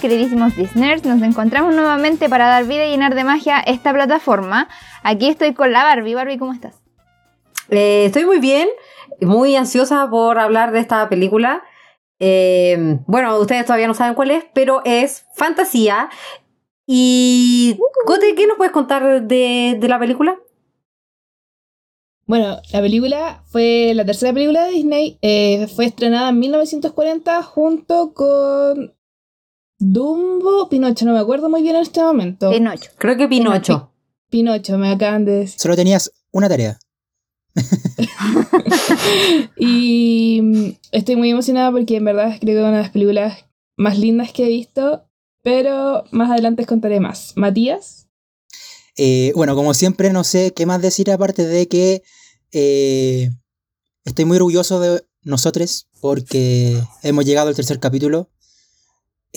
Queridísimos Disneyers, nos encontramos nuevamente para dar vida y llenar de magia esta plataforma. Aquí estoy con la Barbie. Barbie, ¿cómo estás? Eh, estoy muy bien, muy ansiosa por hablar de esta película. Eh, bueno, ustedes todavía no saben cuál es, pero es fantasía. Y, Gote, ¿qué nos puedes contar de, de la película? Bueno, la película fue la tercera película de Disney. eh, fue estrenada en 1940 junto con Dumbo, Pinocho. No me acuerdo muy bien en este momento. Pinocho. Creo que Pinocho. Pinocho, me acaban de decir. Solo tenías una tarea. Y mm, estoy muy emocionada porque en verdad creo que es una de las películas más lindas que he visto. Pero más adelante os contaré más. Matías. Eh, bueno, como siempre, no sé qué más decir aparte de que eh, estoy muy orgulloso de nosotros porque hemos llegado al tercer capítulo.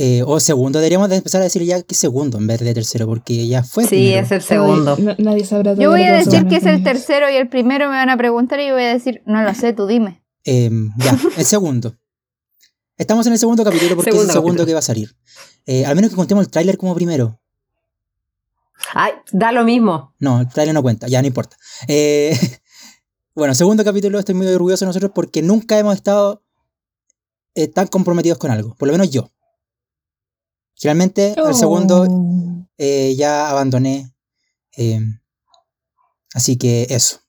Eh, o segundo, deberíamos de empezar a decir ya que segundo en vez de tercero, porque ya fue. Sí, primero. es el segundo. Ay, no- nadie sabrá Yo voy a decir que es el tercero y el primero me van a preguntar y yo voy a decir, no lo sé, tú dime. Eh, ya, el segundo. Estamos en el segundo capítulo porque Segundo es el segundo capítulo. que va a salir. Eh, al menos que contemos el tráiler como primero. Ay, da lo mismo. No, el trailer no cuenta, ya no importa. Eh, bueno, segundo capítulo, estoy muy orgulloso de nosotros porque nunca hemos estado eh, tan comprometidos con algo, por lo menos yo. Al segundo Oh. eh, ya abandoné. eh, así que eso.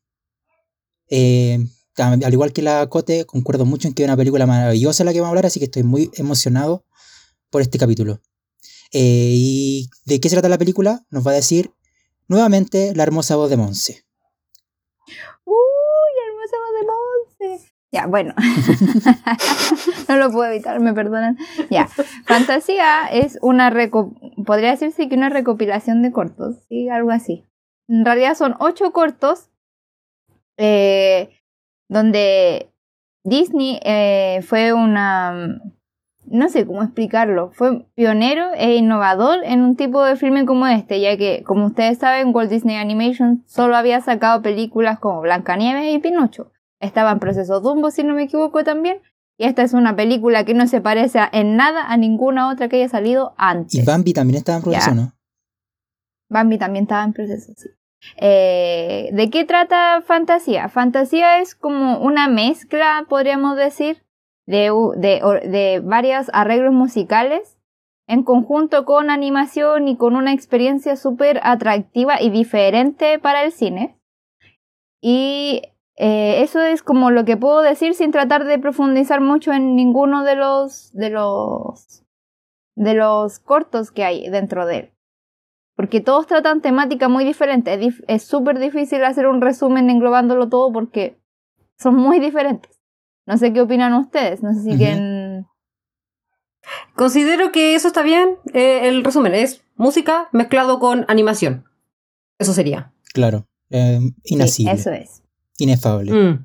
Eh, tam- al igual que la Cote, concuerdo mucho en que es una película maravillosa la que vamos a hablar, así que estoy muy emocionado por este capítulo. Eh, ¿Y de qué se trata la película? Nos va a decir nuevamente la hermosa voz de Monse. Uy, hermosa voz de Monse. Ya, bueno. no lo puedo evitar, me perdonan. Ya. Fantasía es una podría decirse que una recopilación de cortos, sí, algo así. En realidad son ocho cortos eh, donde Disney eh, fue una no sé cómo explicarlo, fue pionero e innovador en un tipo de filme como este, ya que, como ustedes saben, Walt Disney Animation solo había sacado películas como Blancanieves y Pinocho. Estaba en proceso Dumbo, si no me equivoco también, y esta es una película que no se parece a- en nada a ninguna otra que haya salido antes. Y Bambi también estaba en proceso, Ya. ¿no? Bambi también estaba en proceso, sí. Eh, ¿De qué trata Fantasía? Fantasía es como una mezcla, podríamos decir, de, de, de varios arreglos musicales en conjunto con animación y con una experiencia súper atractiva y diferente para el cine. Y eh, eso es como lo que puedo decir sin tratar de profundizar mucho en ninguno de los de los de los cortos que hay dentro de él. Porque todos tratan temática muy diferente. Es súper difícil hacer un resumen englobándolo todo porque son muy diferentes. No sé qué opinan ustedes. No sé si quieren. Considero que eso está bien. Eh, el resumen es música mezclado con animación. Eso sería. Claro. Eh, Sí, inacible. eso es. Inefable. Mm.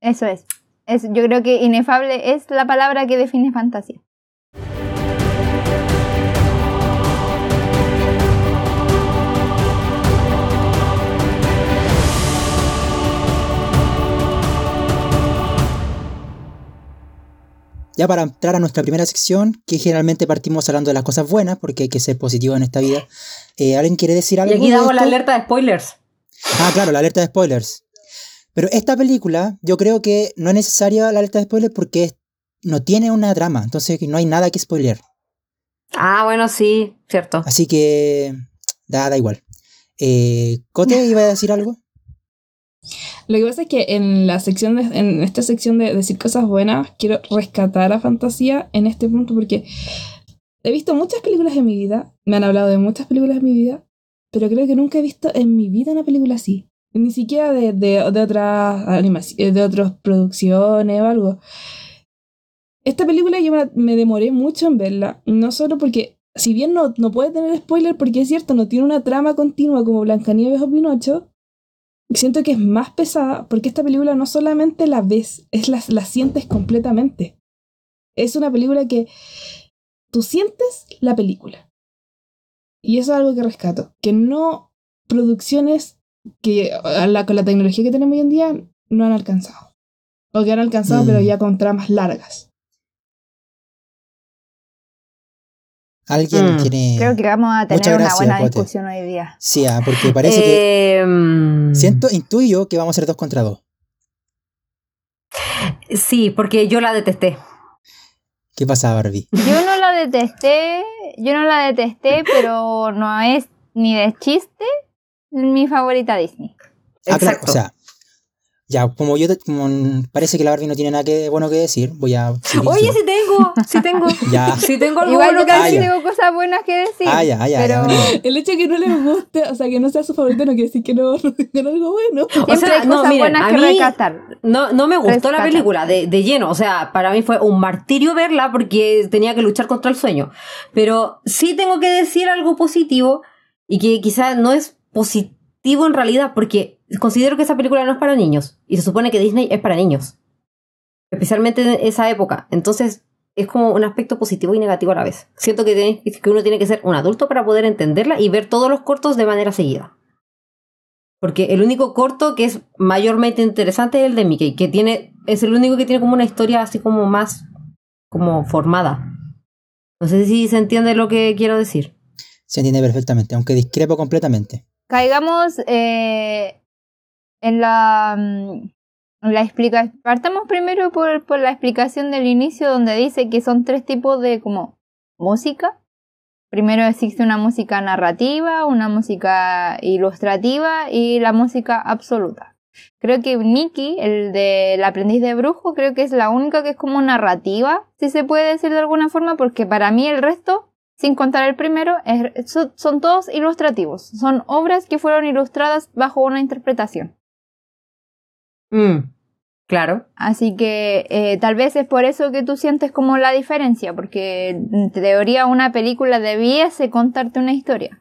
Eso es. es. Yo creo que inefable es la palabra que define fantasía. Ya para entrar a nuestra primera sección, que generalmente partimos hablando de las cosas buenas, porque hay que ser positivo en esta vida. eh, ¿Alguien quiere decir Y algo? aquí de damos la alerta de spoilers. Ah, claro, la alerta de spoilers. Pero esta película, yo creo que no es necesaria la alerta de spoilers porque no tiene una trama, entonces no hay nada que spoilear. Ah, bueno, sí, cierto. Así que da, da igual. Eh, ¿Cote iba a decir algo? Lo que pasa es que en la sección de, en esta sección de decir cosas buenas, quiero rescatar a fantasía en este punto porque he visto muchas películas en mi vida, me han hablado de muchas películas en mi vida, pero creo que nunca he visto en mi vida una película así. Ni siquiera de, de, de otras de otras producciones o algo. Esta película yo me demoré mucho en verla, no solo porque, si bien no, no puede tener spoiler, porque es cierto, no tiene una trama continua como Blancanieves o Pinocho, siento que es más pesada porque esta película no solamente la ves, es la, la sientes completamente. Es una película que tú sientes la película. Y eso es algo que rescato. Que no producciones que la- con la tecnología que tenemos hoy en día no han alcanzado. O que han alcanzado Mm. pero ya con tramas largas. Alguien Mm. tiene. Creo que vamos a tener Muchas una gracias, buena Cote. discusión hoy día. Sí, ah, porque parece que. Eh, mm, Siento, intuyo que vamos a ser dos contra dos. Sí, porque yo la detesté. ¿Qué pasa, Barbie? Yo no la detesté, yo no la detesté, pero no es ni de chiste mi favorita Disney. Ah, claro, Exacto. o sea. Ya, como yo te- como parece que la Barbie no tiene nada que, bueno que decir, voy a. seguir Oye, yo. sí tengo, sí tengo. Ya. Sí tengo algo Igual bueno yo que Ah, decir. tengo cosas buenas que decir. Ah, ya, ya, pero ya, bueno. El hecho de que no les guste, o sea, que no sea su favorito, no quiere decir que no, no tengan algo bueno. siempre O sea, hay no, cosas miren, buenas a que mí- rescatar. No, no me gustó la Rescata. película de, de lleno. O sea, para mí fue un martirio verla porque tenía que luchar contra el sueño. Pero sí tengo que decir algo positivo y que quizás no es positivo en realidad porque considero que esa película no es para niños. Y se supone que Disney es para niños. Especialmente en esa época. Entonces es como un aspecto positivo y negativo a la vez. Siento que, tiene- que uno tiene que ser un adulto para poder entenderla y ver todos los cortos de manera seguida. Porque el único corto que es mayormente interesante es el de Mickey, que tiene, es el único que tiene como una historia así como más como formada. No sé si se entiende lo que quiero decir. Se entiende perfectamente, aunque discrepo completamente. Caigamos eh, en la, mm, la explicación. Partamos primero por, por la explicación del inicio, donde dice que son tres tipos de como música. Primero existe una música narrativa, una música ilustrativa y la música absoluta. Creo que Nikki, el del aprendiz de brujo, creo que es la única que es como narrativa, si se puede decir de alguna forma, porque para mí el resto sin contar el primero, son todos ilustrativos. Son obras que fueron ilustradas bajo una interpretación. Mm, claro. Así que eh, tal vez es por eso que tú sientes como la diferencia, porque en teoría una película debiese contarte una historia.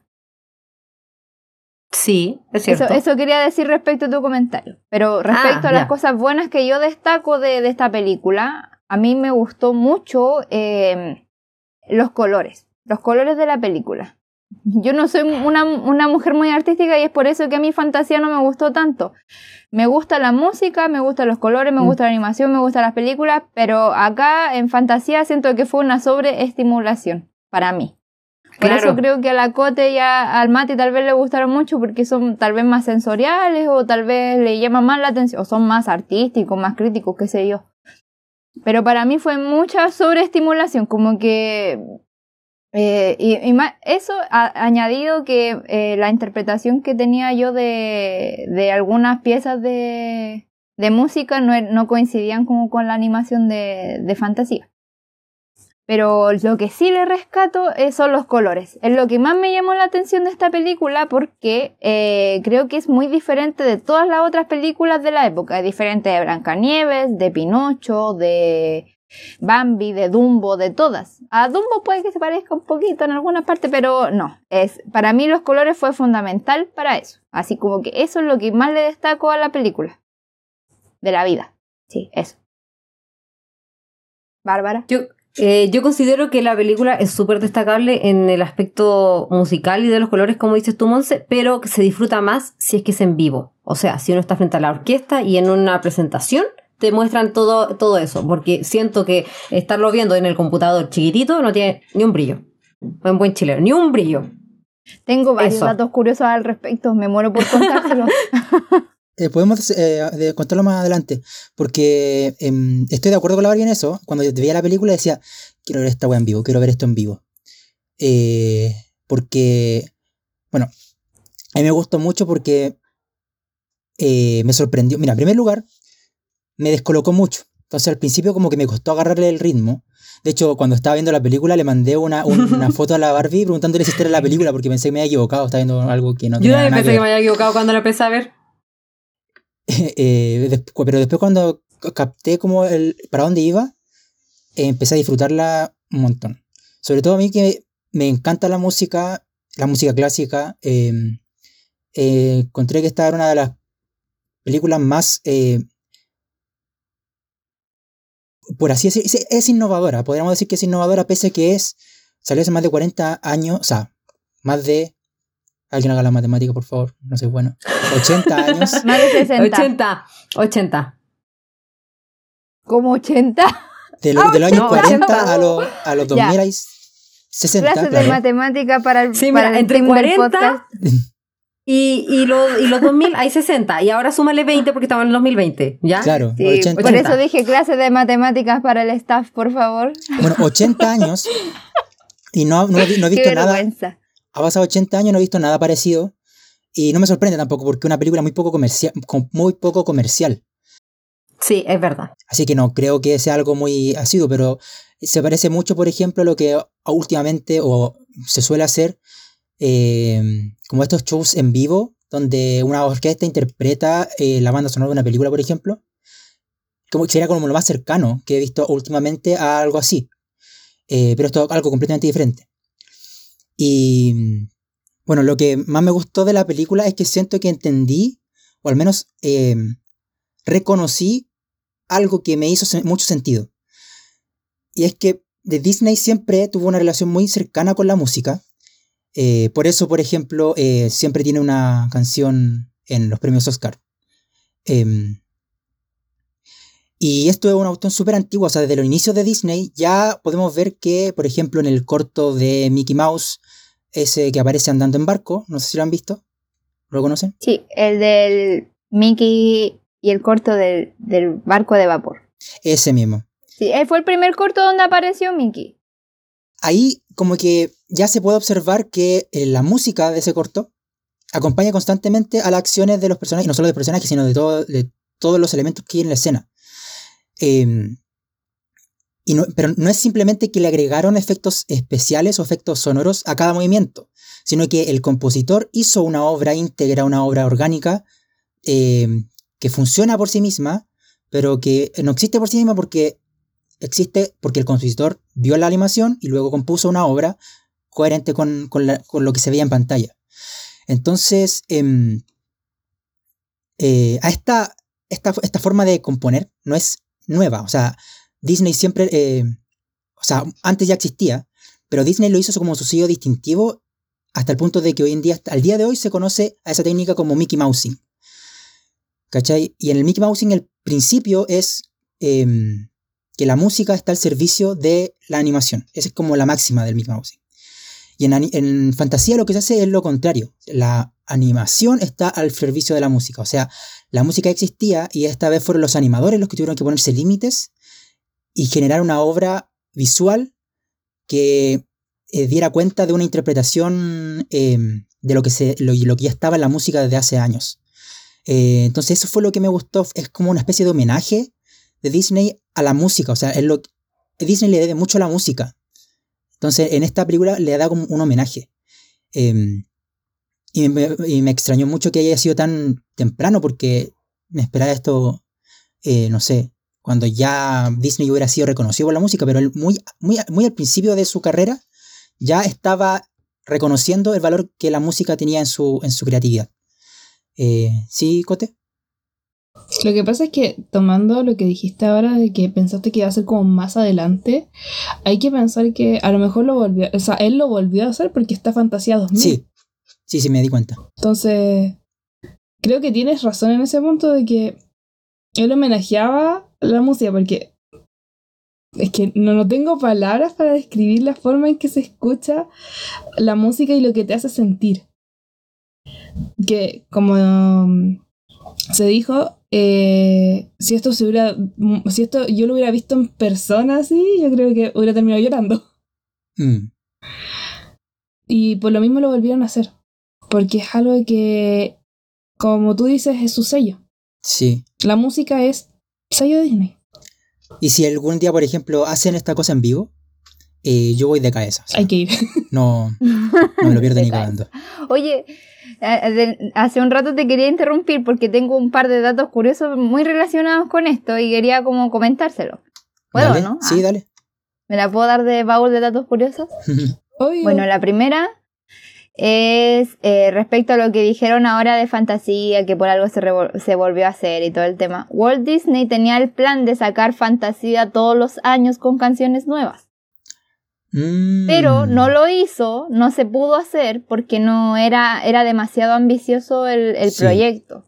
Sí, es cierto. eso quería decir respecto a tu comentario. Pero respecto Ah, a las ya. cosas buenas que yo destaco de, de esta película, a mí me gustó mucho eh, los colores, los colores de la película. Yo no soy una, una mujer muy artística y es por eso que a mi fantasía no me gustó tanto. Me gusta la música, me gustan los colores, me Mm. gusta la animación, me gustan las películas, pero acá en fantasía siento que fue una sobreestimulación para mí. Por Claro. eso creo que a la Cote y a- al Mati tal vez le gustaron mucho porque son tal vez más sensoriales o tal vez le llaman más la atención o son más artísticos, más críticos, qué sé yo. Pero para mí fue mucha sobreestimulación, como que... eh, y, eso ha añadido que eh, la interpretación que tenía yo de, de algunas piezas de, de música no, er- no coincidían como con la animación de, de fantasía. Pero lo que sí le rescato eh, son los colores. Es lo que más me llamó la atención de esta película porque creo que es muy diferente de todas las otras películas de la época. Es diferente de Blancanieves, de Pinocho, de Bambi, de Dumbo, de todas. A Dumbo puede que se parezca un poquito en alguna parte, pero no. Es, para mí los colores fue fundamental para eso. Así como que eso es lo que más le destaco a la película. De la vida. Sí, eso. Bárbara. Yo, eh, yo considero que la película es súper destacable en el aspecto musical y de los colores, como dices tú, Monse, pero que se disfruta más si es que es en vivo. O sea, si uno está frente a la orquesta y en una presentación te muestran todo, todo eso, porque siento que estarlo viendo en el computador chiquitito no tiene ni un brillo. En buen chileno, ni un brillo. Tengo varios Eso. datos curiosos al respecto, me muero por contárselos. Eh, podemos eh, contarlo más adelante, porque em, estoy de acuerdo con la Barbie en eso. Cuando veía la película decía, quiero ver esta weá en vivo, quiero ver esto en vivo. Eh, porque, bueno, a mí me gustó mucho porque eh, me sorprendió. Mira, en primer lugar, me descolocó mucho. Entonces al principio como que me costó agarrarle el ritmo. De hecho, cuando estaba viendo la película le mandé una, un- una foto a la Barbie preguntándole si esta era la película porque pensé que me había equivocado, estaba viendo algo que no Yo también pensé que me había equivocado cuando la empecé a ver. Eh, despu- pero después cuando ca- capté como el para dónde iba, eh, empecé a disfrutarla un montón. Sobre todo a mí que me encanta la música, la música clásica. eh, eh, encontré que esta era una de las películas más, eh, por así decir, es, es innovadora. Podríamos decir que es innovadora pese a que es, salió hace más de 40 años, o sea, más de... Alguien haga la matemática, por favor, no soy bueno. 80 años. Más de 60. 80, 80. Como 80. De, lo- de los años no, 40 80. a, los a los Ya. 2000 hay 60, Clases de claro. matemática para el, Sí, para mira, el entre team del 40 podcast. Y, y, lo- y los 2000 hay 60. Y ahora súmale 20 porque estamos en el 2020, ¿ya? Claro, Sí, 80. por eso dije clases de matemáticas para el staff, por favor. Bueno, 80 años y no, no, he- no he Qué visto nada. vergüenza. Ha pasado 80 años, no he visto nada parecido. Y no me sorprende tampoco porque es una película muy poco comercial, muy poco comercial. Sí, es verdad. Así que no creo que sea algo muy asiduo, pero se parece mucho, por ejemplo, a lo que últimamente o se suele hacer, eh, como estos shows en vivo, donde una orquesta interpreta eh, la banda sonora de una película, por ejemplo. Como, sería como lo más cercano que he visto últimamente a algo así. Eh, pero esto es algo completamente diferente. Y bueno, lo que más me gustó de la película es que siento que entendí, o al menos eh, reconocí algo que me hizo mucho sentido. Y es que de Disney siempre tuvo una relación muy cercana con la música. Eh, por eso, por ejemplo, eh, siempre tiene una canción en los premios Oscar. Em, y esto es una cuestión súper antigua, o sea, desde los inicios de Disney ya podemos ver que, por ejemplo, en el corto de Mickey Mouse, ese que aparece andando en barco, no sé si lo han visto, ¿lo conocen? Sí, el del Mickey y el corto del, del barco de vapor. Ese mismo. Sí, eh, fue el primer corto donde apareció Mickey. Ahí como que ya se puede observar que eh, la música de ese corto acompaña constantemente a las acciones de los personajes, no solo de personajes, sino de, todo- de todos los elementos que hay en la escena. Eh, y no- pero no es simplemente que le agregaron efectos especiales o efectos sonoros a cada movimiento, sino que el compositor hizo una obra íntegra, una obra orgánica, eh, que funciona por sí misma, pero que no existe por sí misma porque existe porque el compositor vio la animación y luego compuso una obra coherente con, con lo que se veía en pantalla. Entonces, em, eh, a esta, esta, esta forma de componer no es nueva. O sea, Disney siempre, eh, o sea, antes ya existía, pero Disney lo hizo como su sello distintivo hasta el punto de que hoy en día, al día de hoy, se conoce a esa técnica como Mickey Mousing. ¿Cachai? Y en el Mickey Mousing el principio es em, que la música está al servicio de la animación. Esa es como la máxima del Mickey. Y en, en fantasía lo que se hace es lo contrario. La animación está al servicio de la música. O sea, la música existía y esta vez fueron los animadores los que tuvieron que ponerse límites y generar una obra visual que eh, diera cuenta de una interpretación eh, de lo que, se, lo, lo que ya estaba en la música desde hace años. Eh, entonces eso fue lo que me gustó. Es como una especie de homenaje de Disney a la música. O sea, es lo, Disney le debe mucho a la música. Entonces en esta película le da como un homenaje. Y, me, y me extrañó mucho que haya sido tan temprano porque me esperaba esto, eh, no sé, cuando ya Disney hubiera sido reconocido por la música, pero él muy, muy, muy al principio de su carrera ya estaba reconociendo el valor que la música tenía en su, en su creatividad. Eh, ¿Sí, Cote? Lo que pasa es que tomando lo que dijiste ahora de que pensaste que iba a ser como más adelante, hay que pensar que a lo mejor lo volvió, o sea, él lo volvió a hacer porque está Fantasía 2000. Sí, sí, sí, me di cuenta. Entonces, creo que tienes razón en ese punto de que él homenajeaba la música porque es que no, no tengo palabras para describir la forma en que se escucha la música y lo que te hace sentir. Que como se dijo, eh, si esto se hubiera, si esto yo lo hubiera visto en persona así, yo creo que hubiera terminado llorando. Mm, Y por lo mismo lo volvieron a hacer. Porque es algo que, como tú dices, es su sello. sí. La música es sello de Disney. Y si algún día, por ejemplo, hacen esta cosa en vivo, eh, yo voy de cabeza. o sea, Hay que ir. no, no me lo pierdo ni cagando. Oye, hace un rato te quería interrumpir porque tengo un par de datos curiosos muy relacionados con esto y quería como comentárselo. ¿Puedo, Dale, no? Sí, Ah, dale. ¿Me la puedo dar de baúl de datos curiosos? Bueno, la primera es eh, respecto a lo que dijeron ahora de fantasía, que por algo se, se volvió a hacer y todo el tema. Walt Disney tenía el plan de sacar fantasía todos los años con canciones nuevas. Mm, Pero no lo hizo, no se pudo hacer porque no era, era demasiado ambicioso el, el Sí. proyecto.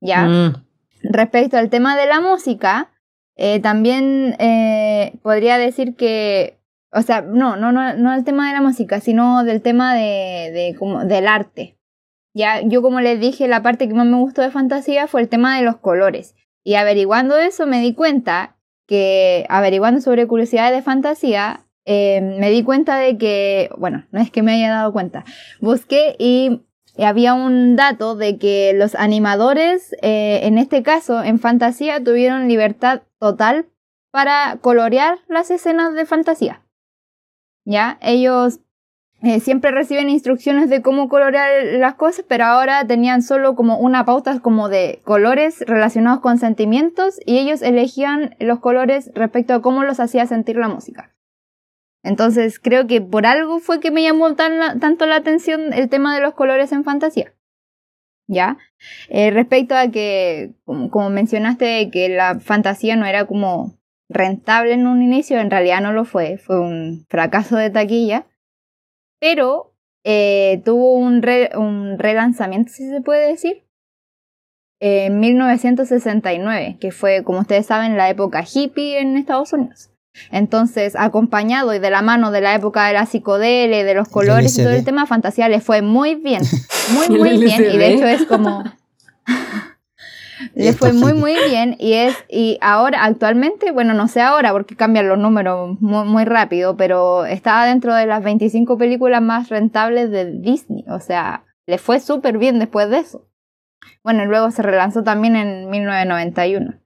¿Ya? Mm. Respecto al tema de la música, eh, también eh, podría decir que o sea, no, no, no, no el tema de la música, sino del tema de, de como, del arte. Ya, yo como les dije, la parte que más me gustó de fantasía fue el tema de los colores. Y averiguando eso me di cuenta que, averiguando sobre curiosidades de fantasía, eh, me di cuenta de que, bueno, no es que me haya dado cuenta, busqué y había un dato de que los animadores, eh, en este caso, en fantasía, tuvieron libertad total para colorear las escenas de fantasía. ¿Ya? Ellos eh, siempre reciben instrucciones de cómo colorear las cosas, pero ahora tenían solo como una pauta como de colores relacionados con sentimientos y ellos elegían los colores respecto a cómo los hacía sentir la música. Entonces creo que por algo fue que me llamó tanto la atención el tema de los colores en fantasía. ¿Ya? Eh, respecto a que, como mencionaste, que la fantasía no era como rentable en un inicio, en realidad no lo fue, fue un fracaso de taquilla, pero eh, tuvo un, un relanzamiento, si se puede decir, en 1969, que fue, como ustedes saben, la época hippie en Estados Unidos. Entonces, acompañado y de la mano de la época de la psicodelia, de los colores y todo el tema, Fantasía le fue muy bien, muy, muy bien, y de hecho es como... Le fue muy muy bien y es y ahora actualmente, bueno, no sé ahora porque cambian los números muy, muy rápido, pero estaba dentro de las 25 películas más rentables de Disney, o sea, le fue súper bien después de eso. Bueno, y luego se relanzó también en 1991.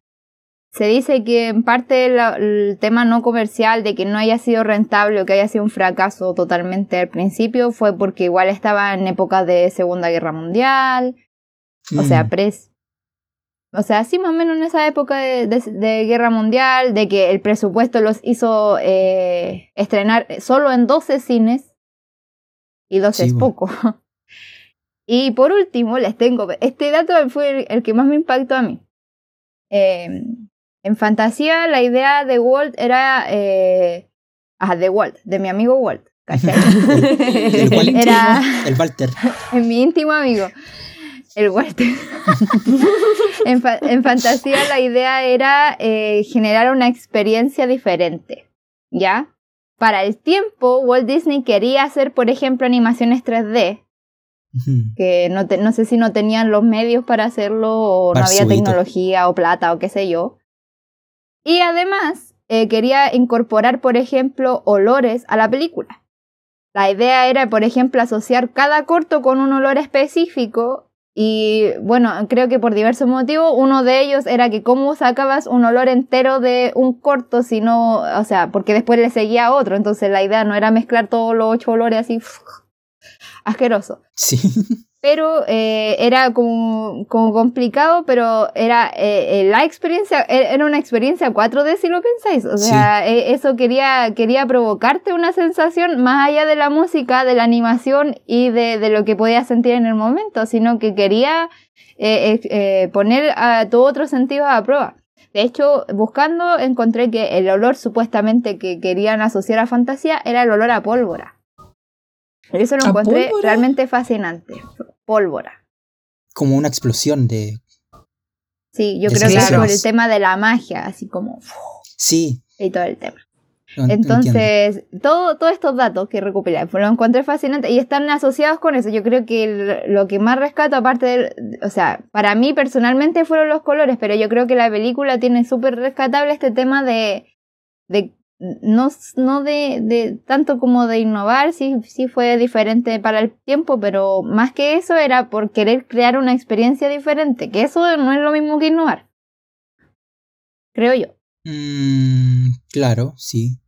Se dice que en parte el tema no comercial de que no haya sido rentable o que haya sido un fracaso totalmente al principio fue porque igual estaba en época de Segunda Guerra Mundial, o sea, mm. pres o sea, sí, más o menos en esa época de, guerra mundial, de que el presupuesto los hizo eh, estrenar solo en 12 cines, y 12 es poco. y por último, les tengo, este dato fue el, que más me impactó a mí. Em, en fantasía, la idea de Walt era, eh, ah, de Walt, de mi amigo Walt. el, era el Walter. mi íntimo amigo el Walter. en, fantasía la idea era eh, generar una experiencia diferente, ¿ya? Para el tiempo, Walt Disney quería hacer, por ejemplo, animaciones 3D, que no, no, sé si no tenían los medios para hacerlo, o no había tecnología, o plata, o qué sé yo. Y además, eh, quería incorporar, por ejemplo, olores a la película. La idea era, por ejemplo, asociar cada corto con un olor específico y bueno, creo que por diversos motivos, uno de ellos era que cómo sacabas un olor entero de un corto, sino, o sea, porque después le seguía otro, entonces la idea no era mezclar todos los ocho olores así, asqueroso. Sí. pero eh, era como, como, complicado, pero era eh, eh, la experiencia, e, era una experiencia 4D si lo pensáis, o sea, eso quería, quería provocarte una sensación más allá de la música, de la animación y de, de lo que podías sentir en el momento, sino que quería poner a todo otro sentido a prueba. De hecho, buscando encontré que el olor supuestamente que querían asociar a fantasía era el olor a pólvora. Eso lo encontré realmente fascinante pólvora. Como una explosión de... Sí, yo creo que es por el tema de la magia, así como... Sí. Y todo el tema. Entonces, todo, todos estos datos que recopilé, lo encontré fascinante y están asociados con eso. Yo creo que lo que más rescato, aparte de, o sea, para mí personalmente fueron los colores, pero yo creo que la película tiene súper rescatable este tema de, de no, no de, de, tanto como de innovar, sí, sí fue diferente para el tiempo, pero más que eso era por querer crear una experiencia diferente, que eso no es lo mismo que innovar. Creo yo. Mm, claro, sí.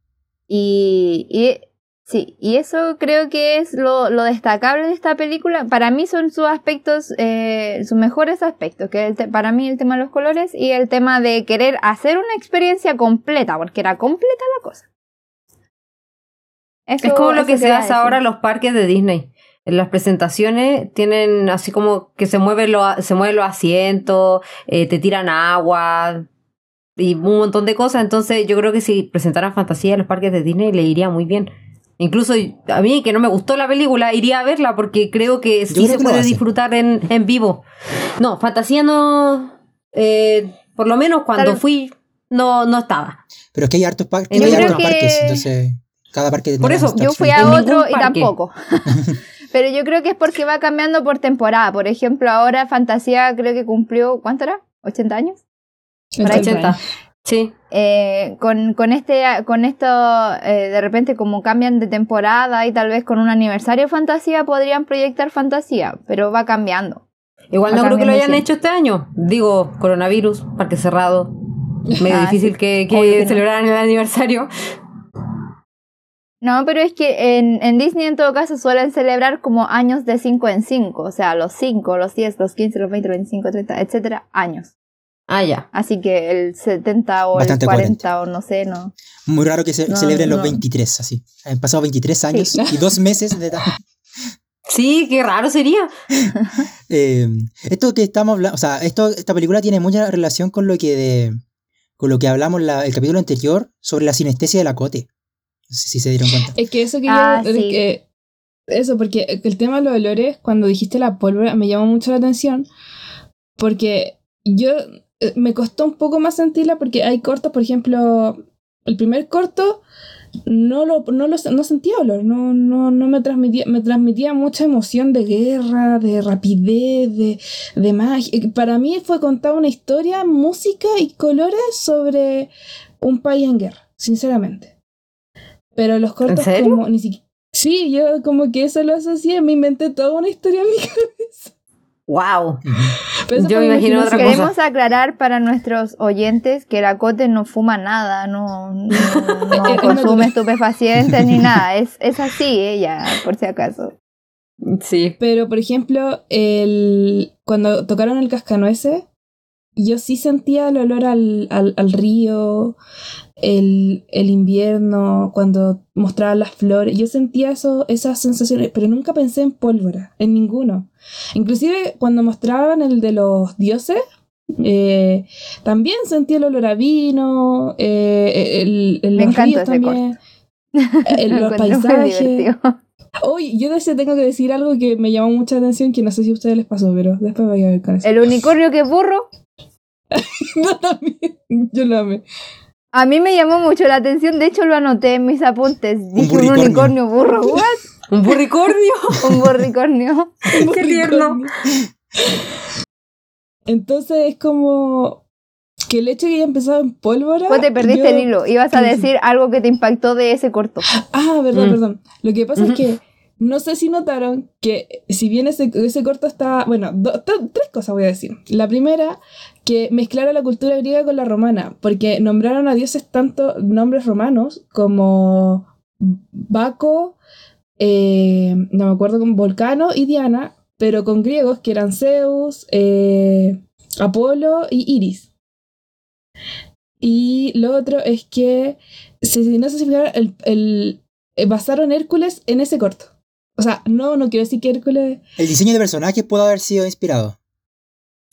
Y, y Sí, y eso creo que es lo, lo, destacable de esta película. Para mí son sus aspectos, eh, sus mejores aspectos, que para mí el tema de los colores y el tema de querer hacer una experiencia completa, porque era completa la cosa. es como lo que se hace ahora en los parques de Disney. En las presentaciones tienen así como que se mueven, lo, se mueven los asientos, eh, te tiran agua y un montón de cosas. Entonces yo creo que si presentaran fantasía en los parques de Disney le iría muy bien. Incluso a mí, que no me gustó la película, iría a verla porque creo que sí se puede disfrutar en, en, vivo. No, fantasía no. Eh, por lo menos cuando fui, no, no estaba. Pero es que hay hartos, parques, hay hartos parques, entonces cada parque Por eso, Yo fui a otro y tampoco. Pero yo creo que es porque va cambiando por temporada. Por ejemplo, ahora Fantasía creo que cumplió, ¿cuánto era? ¿80 años? El 80. Sí. Eh, con, con este, con esto, eh, de repente como cambian de temporada y tal vez con un aniversario Fantasía podrían proyectar Fantasía, pero va cambiando. Igual Va no creo que lo hayan hecho este año. Digo, coronavirus, parque cerrado. Medio Ah, difícil sí. que, que no. celebraran el aniversario. No, pero es que en, en Disney en todo caso suelen celebrar como años de 5 en 5, o sea, los 5, los 10, los 15, los 20, los 25, 30, etcétera, años. Ah, ya. Así que el 70 o Bastante el 40 o no sé, no. Muy raro que se No, celebren los no. 23, así. Han pasado 23 años y dos meses de edad. Sí, qué raro sería. Eh, esto que estamos hablando, o sea, esto, esta película tiene mucha relación con lo que de, con lo que hablamos la- el capítulo anterior sobre la sinestesia de la cote. No sé si se dieron cuenta. Es que eso que Ah, yo- sí. que- eso, porque el tema de los olores, cuando dijiste la pólvora, me llamó mucho la atención. Porque yo me costó un poco más sentirla porque hay cortos, por ejemplo, el primer corto no lo, no lo no sentía olor, no, no, no me transmitía, me transmitía mucha emoción de guerra, de rapidez, de, de magia. Para mí fue contada una historia, música y colores sobre un país en guerra, sinceramente. Pero los cortos serio? como ni siquiera. Sí, yo como que eso lo asocié, me inventé toda una historia en mi cabeza. Wow. Yo me imagino otra cosa. Queremos aclarar para nuestros oyentes que la Cote no fuma nada, no, no, consume estupefacientes ni nada. Es, es así ella, por si acaso. Sí. Pero, por ejemplo, el, cuando tocaron el cascanueces, yo sí sentía el olor al, al, al río, el, el invierno, cuando mostraban las flores. Yo sentía eso, esas sensaciones, pero nunca pensé en pólvora, en ninguno. Inclusive cuando mostraban el de los dioses, eh, también sentí el olor a vino, eh, el, el- Me los ríos también, el- Lo los paisajes. divertido. Oye, yo de tengo que decir algo que me llamó mucha atención, que no sé si a ustedes les pasó, pero después voy a ver con eso. El unicornio que es burro, No, también. Yo lo amé. a mí me llamó mucho la atención. De hecho, lo anoté en mis apuntes. Dije un burricornio. unicornio burro. ¿What? Un burricornio. Un burricornio. Qué tierno. Entonces es como que el hecho de que haya empezado en pólvora. Pues te perdiste yo- el hilo. Ibas a decir algo que te impactó de ese corto. Ah, verdad, Mm. perdón. Lo que pasa Ujú. es que no sé si notaron que si bien ese, ese corto está, bueno, do- tres cosas voy a decir. La primera, que mezclaron la cultura griega con la romana, porque nombraron a dioses tanto nombres romanos como Baco, eh, no me acuerdo con Volcano y Diana, pero con griegos que eran Zeus, eh, Apolo y Iris. Y lo otro es que, si no si fijaron, el, eh, basaron Hércules en ese corto. O sea, no, no quiero decir que Hércules... El diseño de personajes puede haber sido inspirado.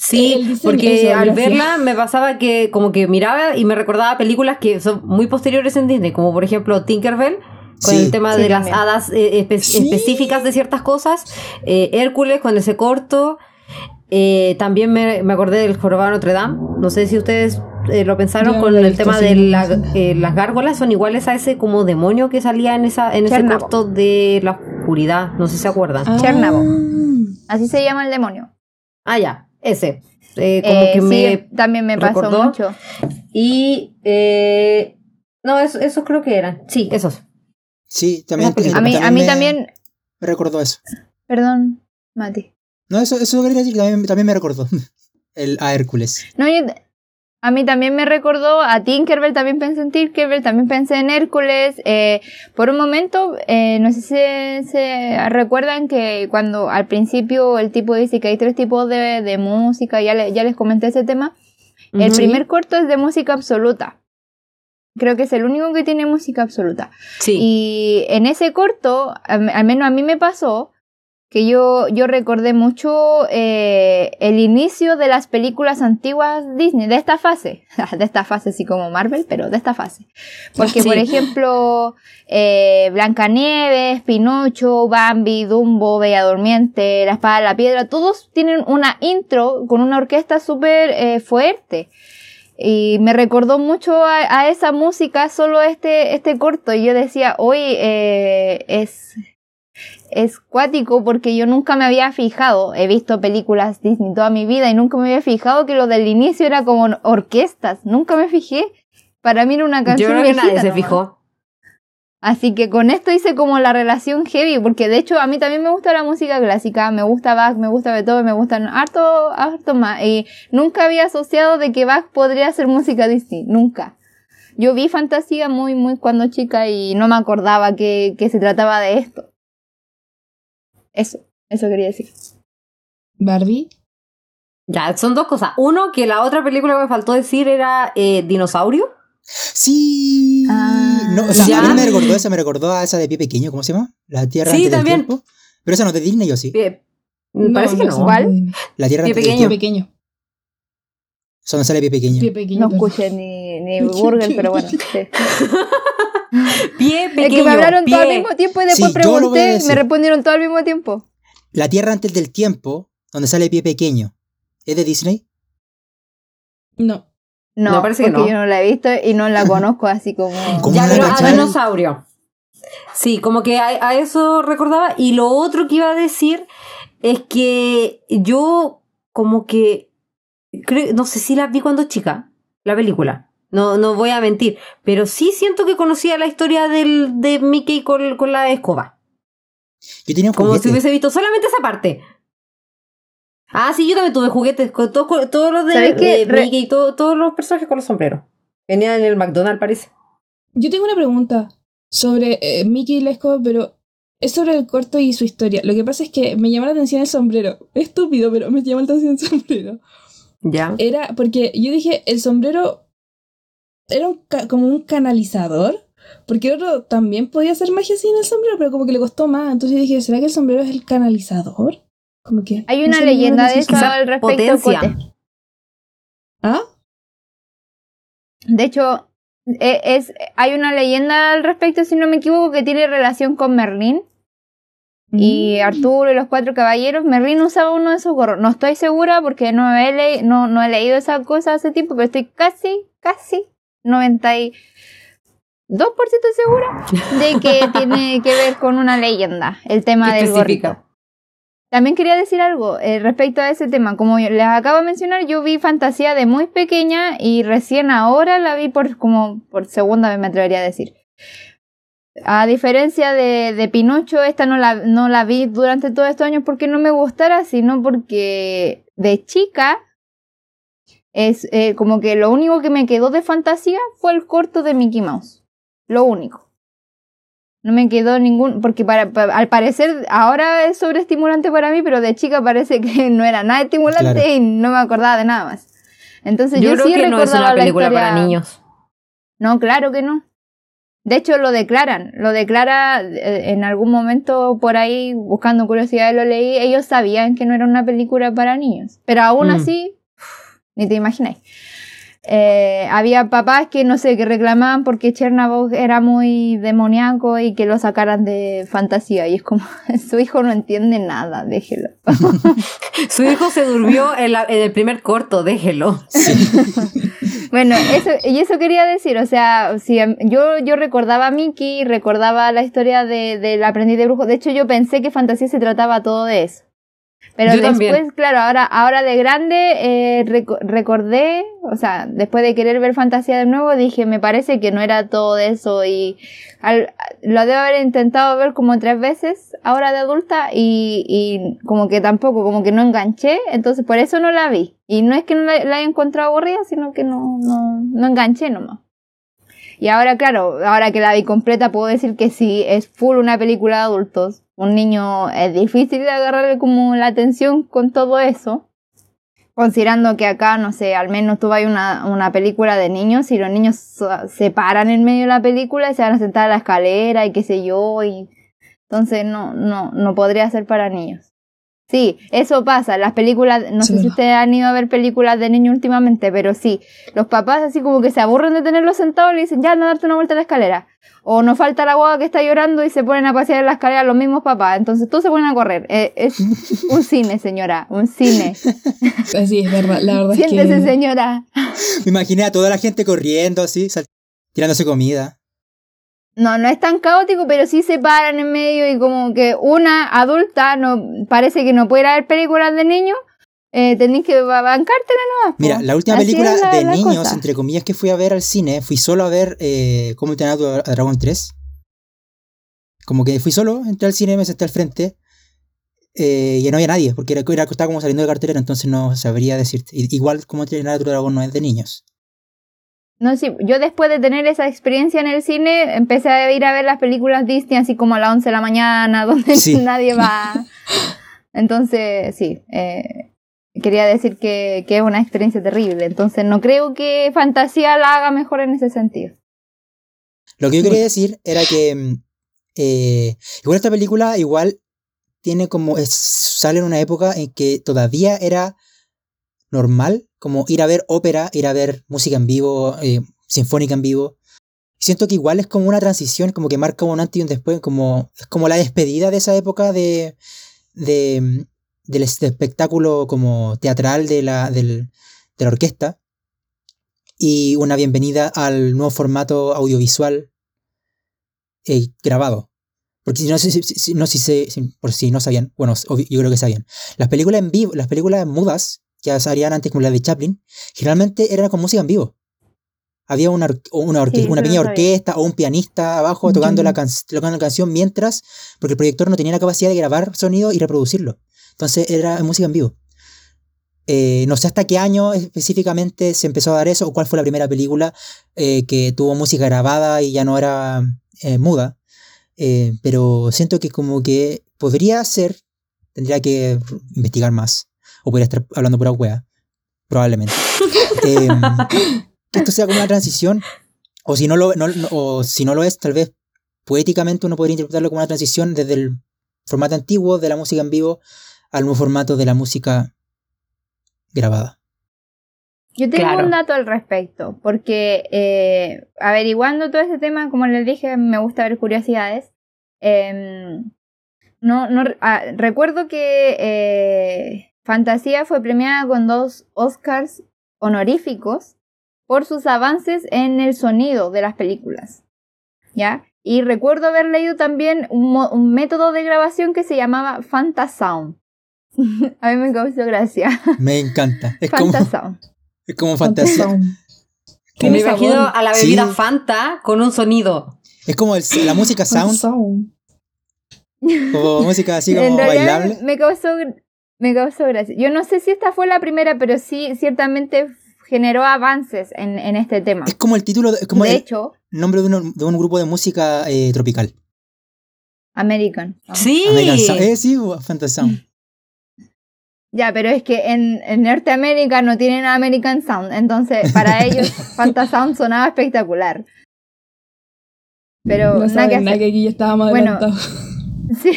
Sí, porque eso, al gracias. verla me pasaba que como que miraba y me recordaba películas que son muy posteriores en Disney, como por ejemplo Tinkerbell, con Sí. el tema Sí, de las hadas eh, espe- Sí. específicas de ciertas cosas, eh, Hércules con ese corto, eh, también me, me acordé del jorobado Notre Dame, no sé si ustedes eh, lo pensaron Yo con el tema de la- eh, las gárgolas, son iguales a ese como demonio que salía en, esa, en ese corto de la oscuridad, no sé si se acuerdan. Ah, Chernabo. Así se llama el demonio. Ah, ya, ese. Eh, como Eh, que sí, me también me pasó recordó. mucho. Y. Eh, no, eso- esos creo que eran. Sí, esos. Sí, también. Eh, A mí, a mí me- también, Me recordó eso. perdón, Mati. No, eso, eso quería decir que también, también me recordó. El, a Hércules. No, yo- a mí también me recordó a Tinkerbell, también pensé en Tinkerbell, también pensé en Hércules. eh, por un momento, eh, no sé si se, recuerdan que cuando al principio el tipo dice que hay tres tipos de, de música, ya, le- ya les comenté ese tema. El primer corto es de música absoluta. Creo que es el único que tiene música absoluta. Sí. Y en ese corto, al menos a mí me pasó que yo, yo recordé mucho eh, el inicio de las películas antiguas Disney, de esta fase, de esta fase así como Marvel, pero de esta fase. Porque, Sí. por ejemplo, eh, Blancanieves, Pinocho, Bambi, Dumbo, Bella Durmiente, La Espada de la Piedra, todos tienen una intro con una orquesta súper eh, fuerte. Y me recordó mucho a, a esa música, solo este, este corto. Y yo decía, hoy eh, es, es cuático porque yo nunca me había fijado. He visto películas Disney toda mi vida y nunca me había fijado que lo del inicio era como orquestas. Nunca me fijé. Para mí era una Yo canción creo que nadie se nomás. fijó. Así que con esto hice como la relación heavy, porque de hecho a mí también me gusta la música clásica, me gusta Bach, me gusta Beethoven, me gustan harto, harto más. Y nunca había asociado de que Bach podría hacer música Disney, nunca. Yo vi fantasía muy, muy cuando chica y no me acordaba que, que se trataba de esto. Eso, eso quería decir. Barbie. Ya, son dos cosas. Uno, que la otra película que me faltó decir era eh, Dinosaurio. Sí. Ah, no, o sea, ya. a mí me recordó esa, me recordó a esa de pie pequeño, ¿cómo se llama? La Tierra Sí, antes del también. tiempo. Pero esa no es de Disney, yo sí. Eh, Parece que no. ¿Cuál? La Tierra Pie antes del Pie pequeño. tiempo. pequeño. Eso no sale pie pequeño. Pie pequeño. No escuché ni, ni Burger, pero bueno. sí. Pie pequeño. es que me hablaron todo al mismo tiempo y después Sí, pregunté y me respondieron todo al mismo tiempo. La Tierra antes del tiempo, donde sale pie pequeño. ¿Es de Disney? No. No, No, parece que porque no. yo no la he visto y no la conozco así como... ¿Cómo Ya, pero la a dinosaurio. Sí, como que a, a eso recordaba. Y lo otro que iba a decir es que yo como que creo, no sé si la vi cuando chica, la película. No, no voy a mentir. Pero sí siento que conocía la historia del, de Mickey con, con la escoba. Yo tenía un Como juguete. si hubiese visto solamente esa parte. Ah, sí, yo también tuve juguetes con todos, todos los de, Mickey, todo- todos los personajes con los sombreros. Venían en el McDonald's, parece. Yo tengo una pregunta sobre eh, Mickey y la escoba, pero es sobre el corto y su historia. Lo que pasa es que me llamó la atención el sombrero. Es estúpido, pero me llamó la atención el sombrero. Ya. Era porque yo dije, el sombrero era un ca- como un canalizador. Porque el otro también podía hacer magia sin el sombrero, pero como que le costó más. Entonces yo dije, ¿será que el sombrero es el canalizador? Como que. Hay no una sé, leyenda de eso al respecto. Cote. ¿Ah? De hecho, e- es, hay una leyenda al respecto, si no me equivoco, que tiene relación con Merlín. Y Mm. Arturo y los cuatro caballeros, Merlín usaba uno de esos gorros. No estoy segura porque no he, le- no, no he leído esa cosa hace tiempo, pero estoy casi, casi 92% segura de que tiene que ver con una leyenda, el tema del gorrito. También quería decir algo eh, respecto a ese tema. Como les acabo de mencionar, yo vi Fantasía de muy pequeña y recién ahora la vi por como por segunda vez me atrevería a decir. A diferencia de, de Pinocho, esta no la, no la vi durante todos estos años porque no me gustara, sino porque de chica es eh, como que lo único que me quedó de fantasía fue el corto de Mickey Mouse. Lo único. No me quedó ningún, porque para, pa- al parecer ahora es sobreestimulante para mí, pero de chica parece que no era nada estimulante Claro. y no me acordaba de nada más. Entonces yo, Yo, creo sí que no es recordaba una la película historia- para niños. No, claro que no. De hecho lo declaran, lo declara eh, en algún momento por ahí buscando curiosidad lo leí, ellos sabían que no era una película para niños, pero aún Mm. así ni te imagináis. Eh, había papás que no sé, que reclamaban porque Chernobyl era muy demoníaco y que lo sacaran de fantasía. Y es como, su hijo no entiende nada, déjelo. Su hijo se durmió en, la- en el primer corto, déjelo. Bueno, eso, y eso quería decir, o sea, si yo, yo recordaba a Mickey, recordaba la historia de, del aprendiz de brujo. De hecho, yo pensé que fantasía se trataba todo de eso. Pero Yo después, también. claro, ahora, ahora de grande eh, reco- recordé, o sea, después de querer ver fantasía de nuevo, dije, me parece que no era todo eso y al- lo debo haber intentado ver como tres veces ahora de adulta y, y como que tampoco, como que no enganché, entonces por eso no la vi. Y no es que no la, la haya encontrado aburrida, sino que no, no, no enganché nomás. Y ahora, claro, ahora que la vi completa, puedo decir que sí, es full una película de adultos. Un niño es difícil de agarrarle como la atención con todo eso. Considerando que acá, no sé, al menos tú vas una, una película de niños y los niños se paran en medio de la película y se van a sentar a la escalera y qué sé yo. Y... Entonces no, no, no podría ser para niños. Sí, eso pasa. Las películas, no Sí, sé si ustedes han ido a ver películas de niños últimamente, pero sí, los papás así como que se aburren de tenerlos sentados y le dicen, ya, anda a darte una vuelta a la escalera. O nos falta la guagua que está llorando y se ponen a pasear en la escalera los mismos papás. Entonces todos se ponen a correr. Eh, es un cine, señora, un cine. Sí, es verdad. La verdad es Siéntese, que. señora. Me imaginé a toda la gente corriendo así, tirándose comida. No, no es tan caótico, pero sí se paran en medio y como que una adulta no parece que no puede ver películas de niños. Eh, tenéis que ba- bancártela nomás. Mira, la última Así película la- de la niños, cosa. entre comillas, que fui a ver al cine, fui solo a ver eh, Cómo entrenar a Dragón 3. Como que fui solo, entré al cine, me senté al frente eh, y no había nadie, porque era, era- estaba como saliendo de cartelera, entonces no sabría decirte. Igual Cómo entrenar a tu dragón no es de niños. No, sí, yo después de tener esa experiencia en el cine, empecé a ir a ver las películas Disney así como a las 11 de la mañana, donde Sí. nadie va. Entonces, sí, eh, quería decir que, que es una experiencia terrible. Entonces, no creo que Fantasía la haga mejor en ese sentido. Lo que yo quería decir era que eh, igual esta película igual tiene como es- sale en una época en que todavía era normal como ir a ver ópera, ir a ver música en vivo, eh, sinfónica en vivo. Siento que igual es como una transición, como que marca un antes y un después, como es como la despedida de esa época de, de del es- espectáculo como teatral de la, del- orquesta y una bienvenida al nuevo formato audiovisual eh, grabado. Porque si no, si, si- no, si se- por si no sabían, bueno, yo creo que sabían. Las películas en vivo, las películas mudas que se harían antes como la de Chaplin, generalmente eran con música en vivo. Había una, or- una, orque- Sí, una eso pequeña orquesta o un pianista abajo tocando, la, can- tocando la canción mientras, porque el proyector no tenía la capacidad de grabar sonido y reproducirlo. Entonces era música en vivo. Eh, no sé hasta qué año específicamente se empezó a dar eso o cuál fue la primera película eh, que tuvo música grabada y ya no era eh, muda. Pero siento que como que podría ser, tendría que investigar más o podría estar hablando pura wea, probablemente. Eh, que esto sea como una transición o si no lo, no- no- o si no lo es, tal vez poéticamente uno podría interpretarlo como una transición desde el formato antiguo de la música en vivo al nuevo formato de la música grabada. Yo tengo Claro. un dato al respecto, porque eh, averiguando todo este tema, como les dije, me gusta ver curiosidades. Em, no, no, ah, recuerdo que eh, Fantasía fue premiada con dos Oscars honoríficos por sus avances en el sonido de las películas. ¿Ya? Y recuerdo haber leído también un, un método de grabación que se llamaba Fantasound. A mí me causó gracia. Me encanta. Es como, Fantasound. es como fantasía. Me Tiene imagino sabor. a la bebida Sí. Fanta con un sonido. Es como el- la música sound Sound. o música así en como realidad bailable. me causó, me causó gracia. Yo no sé si esta fue la primera, pero sí ciertamente generó avances en, en este tema. Es como el título, de- es como de el hecho, nombre de, uno- de un grupo de música eh, tropical. American. Sí. American Sound. Eh, sí, Fantasound. Ya, pero es que en, en Norteamérica no tienen American Sound, entonces para ellos Fantasound sonaba espectacular. Pero No nada que saben hacer. nada que aquí ya estábamos Bueno, adelantados. Sí.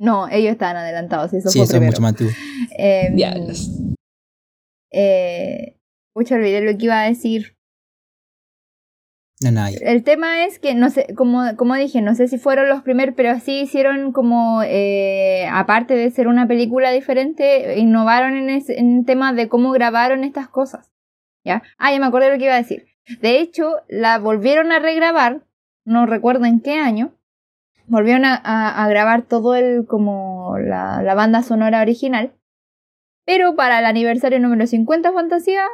No, ellos estaban adelantados, eso Sí, fue eso es primero. mucho más antiguo. Em, Diablos. eh, pucha, olvidé lo que iba a decir. No, ya. El tema es que, no sé, como, como dije, no sé si fueron los primeros, pero sí hicieron como, eh, aparte de ser una película diferente, innovaron en, ese, en temas de cómo grabaron estas cosas. ¿Ya? Ah, ya me acordé lo que iba a decir. De hecho, la volvieron a regrabar, no recuerdo en qué año, volvieron a, a- a grabar todo el, como la, la banda sonora original, pero para el aniversario número 50 Fantasía,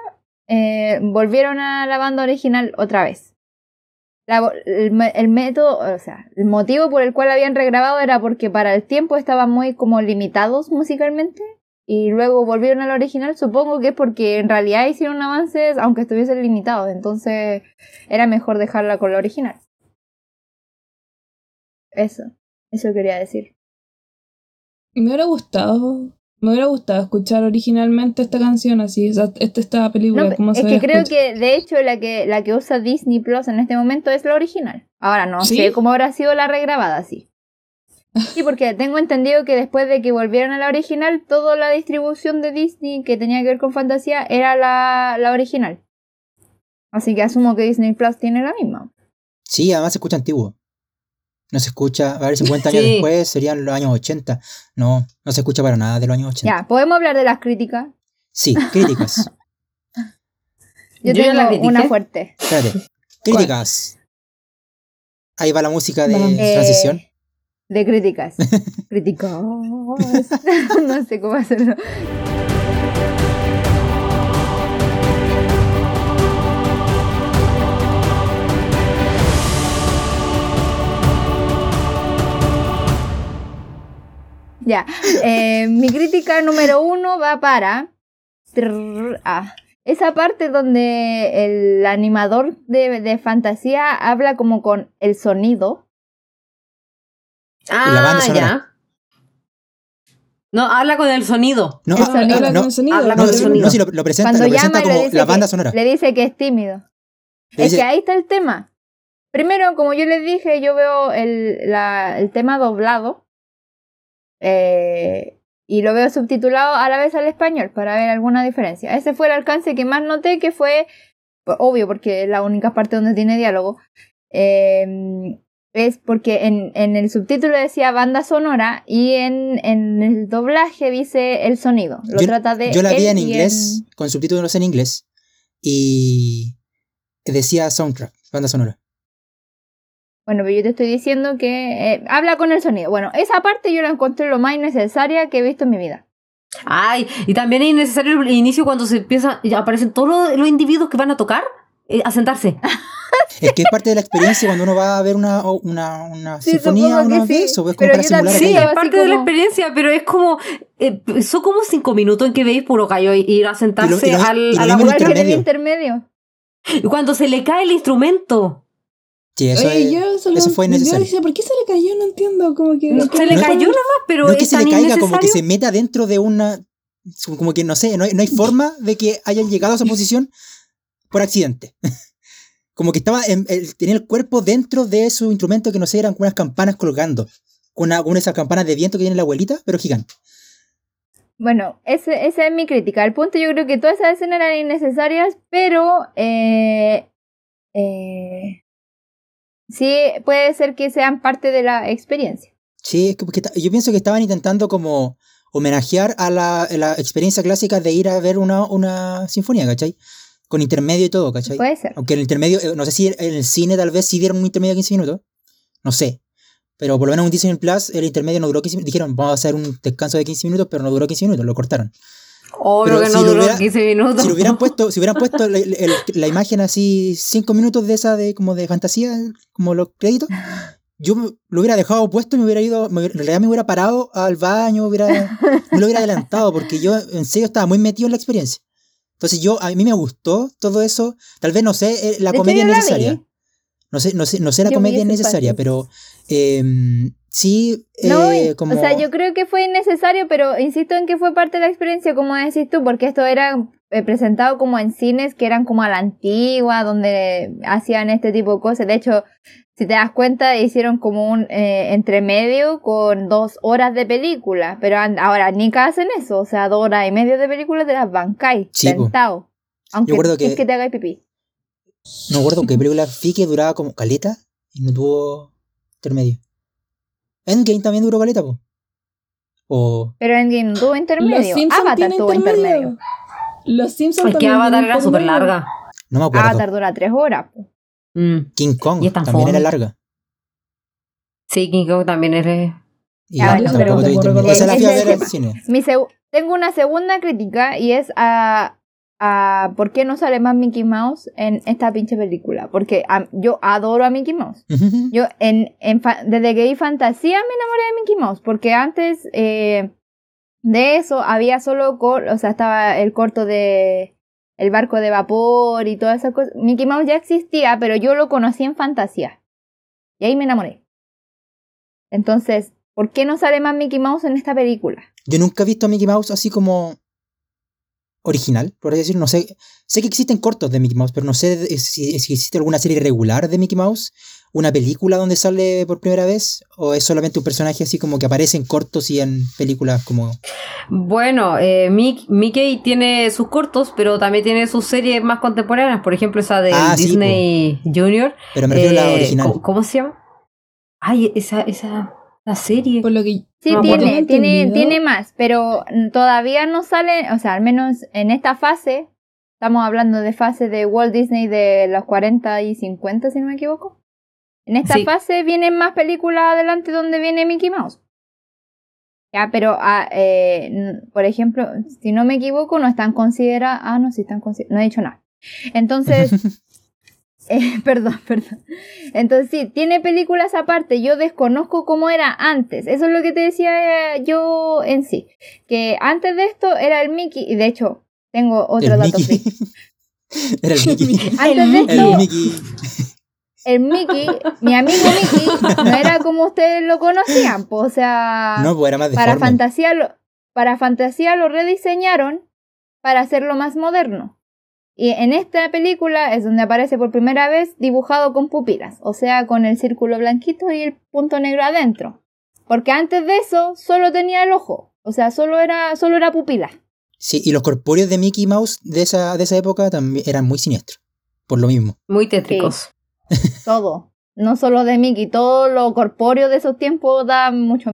eh, volvieron a la banda original otra vez. La el, el método, o sea, el motivo por el cual habían regrabado era porque para el tiempo estaban muy como limitados musicalmente y luego volvieron al original, supongo que es porque en realidad hicieron avances aunque estuviesen limitados, entonces era mejor dejarla con la original. Eso, eso quería decir. Me hubiera gustado. Me hubiera gustado escuchar originalmente esta canción así, esta, esta película, No, cómo es se que creo escucha. que de hecho la que la que usa Disney Plus en este momento es la original. Ahora no ¿Sí? sé cómo habrá sido la regrabada, sí. Sí, porque tengo entendido que después de que volvieron a la original, toda la distribución de Disney que tenía que ver con fantasía era la, la original. Así que asumo que Disney Plus tiene la misma. Sí, además se escucha antiguo. No se escucha, a ver, 50 años Sí. después serían los años 80. No, no se escucha para nada de los años 80. Ya, podemos hablar de las críticas. Sí, críticas. Yo, tengo la una fuerte. Espérate. Críticas. Ahí va la música de Vamos. Eh, transición. De críticas. críticas. no sé cómo hacerlo. Ya, eh, mi crítica número uno va para ah, esa parte donde el animador de, de fantasía habla como con el sonido. Ah, la banda sonora. ya. No, habla con el sonido. No, el sonido. Habla no, con el sonido. habla no, con el sonido. no, sí, lo, lo presenta, Cuando lo presenta llama como la banda que, sonora. le dice que es tímido. Le Es dice- que ahí está el tema. Primero, como yo les dije, yo veo el, la- el tema doblado eh, y lo veo subtitulado a la vez al español para ver alguna diferencia. Ese fue el alcance que más noté, que fue pues, obvio porque es la única parte donde tiene diálogo. eh, es porque en, en el subtítulo decía banda sonora y en, en el doblaje dice el sonido. Lo yo, trata de yo la vi en inglés, con subtítulos en inglés, y decía soundtrack, banda sonora. Bueno, pero yo te estoy diciendo que eh, habla con el sonido. Bueno, esa parte yo la encontré lo más innecesaria que he visto en mi vida. Ay, y también es innecesario el inicio cuando se empieza, ya aparecen todos los, los individuos que van a tocar eh, a sentarse. Es que es parte de la experiencia cuando uno va a ver una, o- una, una Sí, sinfonía, una sí, de eso, es como pero para simular Sí, es así parte de la experiencia, pero es como. eh, son como cinco minutos en que veis puro gallo y ir a sentarse Y lo- y lo- al, y lo a la mismo en Igual que en el intermedio. intermedio. Y cuando se le cae el instrumento. Sí, eso, Oye, es- yo solo- eso fue yo innecesario. decía, ¿por qué se le cayó? No entiendo. Como que. Se le No- cayó nomás, pero no es que se le caiga, como que se meta dentro de una. Como que no sé, no hay, no hay forma de que hayan llegado a esa posición por accidente. Como que estaba, en- el- tenía el cuerpo dentro de su instrumento que no sé, eran unas campanas colgando. Con una, con una de esas campanas de viento que tiene la abuelita, pero gigante. Bueno, ese, esa es mi crítica. El punto yo creo que todas esas escenas eran innecesarias, pero eh, eh, sí puede ser que sean parte de la experiencia. Sí, es que porque yo pienso que estaban intentando como homenajear a la, la experiencia clásica de ir a ver una, una sinfonía, ¿cachai? Con intermedio y todo, ¿cachai? Puede ser. Aunque el intermedio, eh, no sé si en el cine tal vez sí dieron un intermedio de 15 minutos. No sé. Pero por lo menos en Disney Plus el intermedio no duró 15 minutos. Dijeron, vamos a hacer un descanso de 15 minutos, pero no duró 15 minutos, lo cortaron. Obvio Pero que si no lo duró hubiera- 15 minutos. Si hubieran puesto, si hubieran puesto la, la imagen así 5 minutos de esa de como de fantasía, como los créditos, yo lo hubiera dejado puesto y me hubiera ido, me en realidad me hubiera parado al baño, hubiera, me lo hubiera adelantado, porque yo en serio estaba muy metido en la experiencia. Entonces yo, a mí me gustó todo eso. Tal vez no sé, eh, la comedia la necesaria. vi. No sé, no sé, no sé la Yo comedia necesaria, pero eh, sí, eh, como... o sea, yo creo que fue innecesario, pero insisto en que fue parte de la experiencia, como decís tú, porque esto era eh, presentado como en cines que eran como a la antigua, donde hacían este tipo de cosas. De hecho, si te das cuenta, hicieron como un eh, entremedio con dos horas de película, pero ahora ni hacen eso, o sea, dos horas y media de película te las po. sentado. Aunque recuerdo es que- que te hagáis pipí. No recuerdo qué película vi que duraba como caleta y no tuvo intermedio. Endgame también duró caleta, po. O... Pero Endgame tuvo Los intermedio. Simpsons Avatar tuvo intermedio. intermedio. Los Simpsons Es que también Avatar era súper larga. No me acuerdo. Avatar dura tres horas. po. Mm. King Kong Y también fome. era larga. Sí, King Kong también es. Y Ya, bueno, tampoco pero- tuvo intermedio. pero- Esa la fui a ver al cine. Mi tengo una segunda crítica y es a, a por qué no sale más Mickey Mouse en esta pinche película. Porque a- yo adoro a Mickey Mouse. Yo en, desde que vi Fantasía me enamoré de Mickey Mouse. Porque antes eh, de eso había solo, cor- o sea, estaba el corto de el barco de vapor y todas esas cosas. Mickey Mouse ya existía, pero yo lo conocí en Fantasía. Y ahí me enamoré. Entonces, ¿por qué no sale más Mickey Mouse en esta película? Yo nunca he visto a Mickey Mouse así como original, por así decirlo. No sé, sé que existen cortos de Mickey Mouse, pero no sé de- si, si existe alguna serie regular de Mickey Mouse una película donde sale por primera vez? ¿O es solamente un personaje así como que aparece en cortos y en películas como... Bueno, eh, Mick- Mickey tiene sus cortos, pero también tiene sus series más contemporáneas. Por ejemplo, esa de Ah, sí, Disney Junior. Pero me refiero a la Eh, original. ¿cómo, cómo se llama? Ay, esa, esa la serie. Por lo que Sí, No, tiene, tiene, tiene más, pero todavía no sale, o sea, al menos en esta fase, estamos hablando de fase de Walt Disney de los 40 y 50, si no me equivoco. En esta Sí. fase vienen más películas adelante donde viene Mickey Mouse. Ya, pero, ah, eh, por ejemplo, si no me equivoco, no están consideradas. Ah, no, sí están consideradas. No he dicho nada. Entonces, eh, perdón, perdón. Entonces sí, tiene películas aparte. Yo desconozco cómo era antes. Eso es lo que te decía eh, yo en sí. Que antes de esto era el Mickey. Y de hecho, tengo otro el dato. Mickey. Era el Mickey. Antes de El esto, Mickey. el Mickey, mi amigo Mickey, no era como ustedes lo conocían. pues, o sea, No, pues era más para fantasía, lo, para fantasía lo rediseñaron para hacerlo más moderno. Y en esta película es donde aparece por primera vez dibujado con pupilas, o sea, con el círculo blanquito y el punto negro adentro. Porque antes de eso solo tenía el ojo, o sea, solo era, solo era pupila. Sí, y los corpóreos de Mickey Mouse de esa, de esa época también eran muy siniestros. Por lo mismo. Muy tétricos. Todo. No solo de Mickey, todo lo corpóreo de esos tiempos da mucho.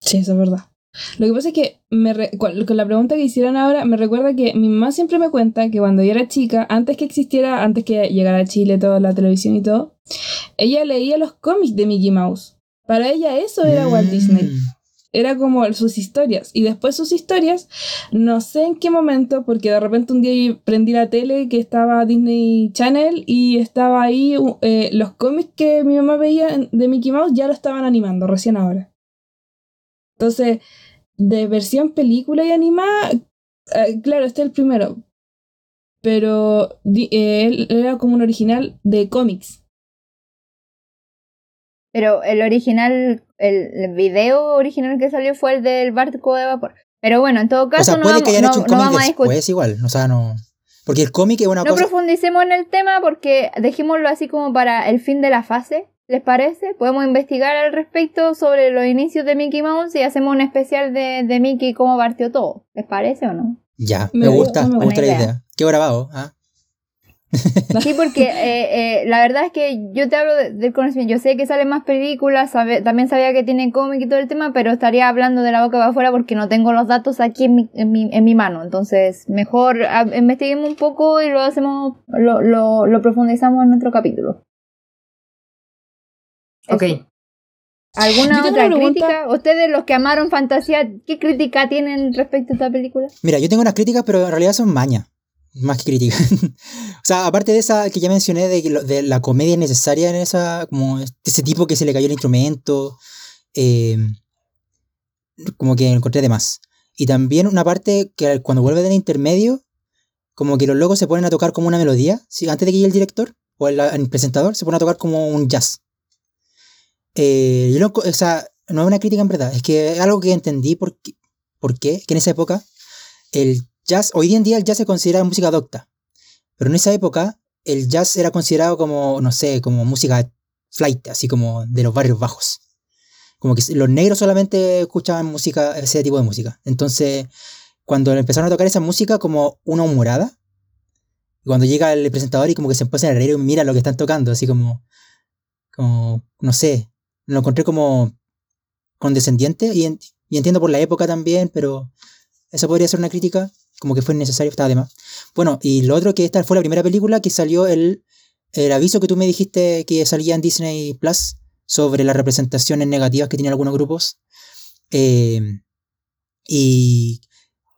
Sí, eso es verdad. Lo que pasa es que me re- con la pregunta que hicieron ahora, me recuerda que mi mamá siempre me cuenta que cuando yo era chica, antes que existiera, antes que llegara a Chile toda la televisión y todo, ella leía los cómics de Mickey Mouse. Para ella eso era Walt Disney. Mm. Era como sus historias. Y después sus historias, no sé en qué momento, porque de repente un día prendí la tele que estaba Disney Channel y estaba ahí eh, los cómics que mi mamá veía de Mickey Mouse ya lo estaban animando recién ahora. Entonces, de versión película y animada, eh, claro, este es el primero. Pero eh, él era como un original de cómics. Pero el original, el, video original que salió fue el del barco de vapor. Pero bueno, en todo O caso sea, no, puede vamos, que hayan no- hecho un no cómic vamos a discutir. después igual. O sea, no. Porque el cómic es una No cosa. profundicemos en el tema porque dejémoslo así como para el fin de la fase. ¿Les parece? Podemos investigar al respecto sobre los inicios de Mickey Mouse y hacemos un especial de, de Mickey y cómo partió todo. ¿Les parece o no? Ya, Me me, gusta, me gusta la gusta. idea. Qué grabado, ¿ah? Sí, porque eh, eh, la verdad es que yo te hablo de- del conocimiento. Yo sé que salen más películas, sabe- también sabía que tiene cómic y todo el tema, pero estaría hablando de la boca para afuera porque no tengo los datos aquí en mi, en mi, en mi mano. Entonces, mejor ah, investiguemos un poco y lo hacemos, lo, lo, lo profundizamos en otro capítulo. Ok. Eso. ¿Alguna Yo otra crítica? Ustedes, los que amaron Fantasía, ¿qué crítica tienen respecto a esta película? Mira, yo tengo unas críticas, pero en realidad son mañas. Más que críticas. o sea, aparte de esa que ya mencioné, de, de la comedia necesaria en esa, como ese tipo que se le cayó el instrumento, eh, como que encontré de más. Y también una parte que cuando vuelve del intermedio, como que los locos se ponen a tocar como una melodía, ¿sí? antes de que llegue el director o el, el presentador, se ponen a tocar como un jazz. Eh, yo o sea, no es una crítica en verdad, es que es algo que entendí por por qué, que en esa época el jazz, hoy en día el jazz se considera música docta, pero en esa época el jazz era considerado como, no sé, como música flight, así como de los barrios bajos. Como que los negros solamente escuchaban música, ese tipo de música. Entonces, cuando empezaron a tocar esa música como una humorada, cuando llega el presentador y como que se empieza a reír y mira lo que están tocando, así como, como, no sé, lo encontré como condescendiente y, y entiendo por la época también, pero eso podría ser una crítica, como que fue necesario, estaba de más. Bueno, y lo otro que esta fue la primera película que salió el, el aviso que tú me dijiste que salía en Disney Plus sobre las representaciones negativas que tienen algunos grupos. Eh, y,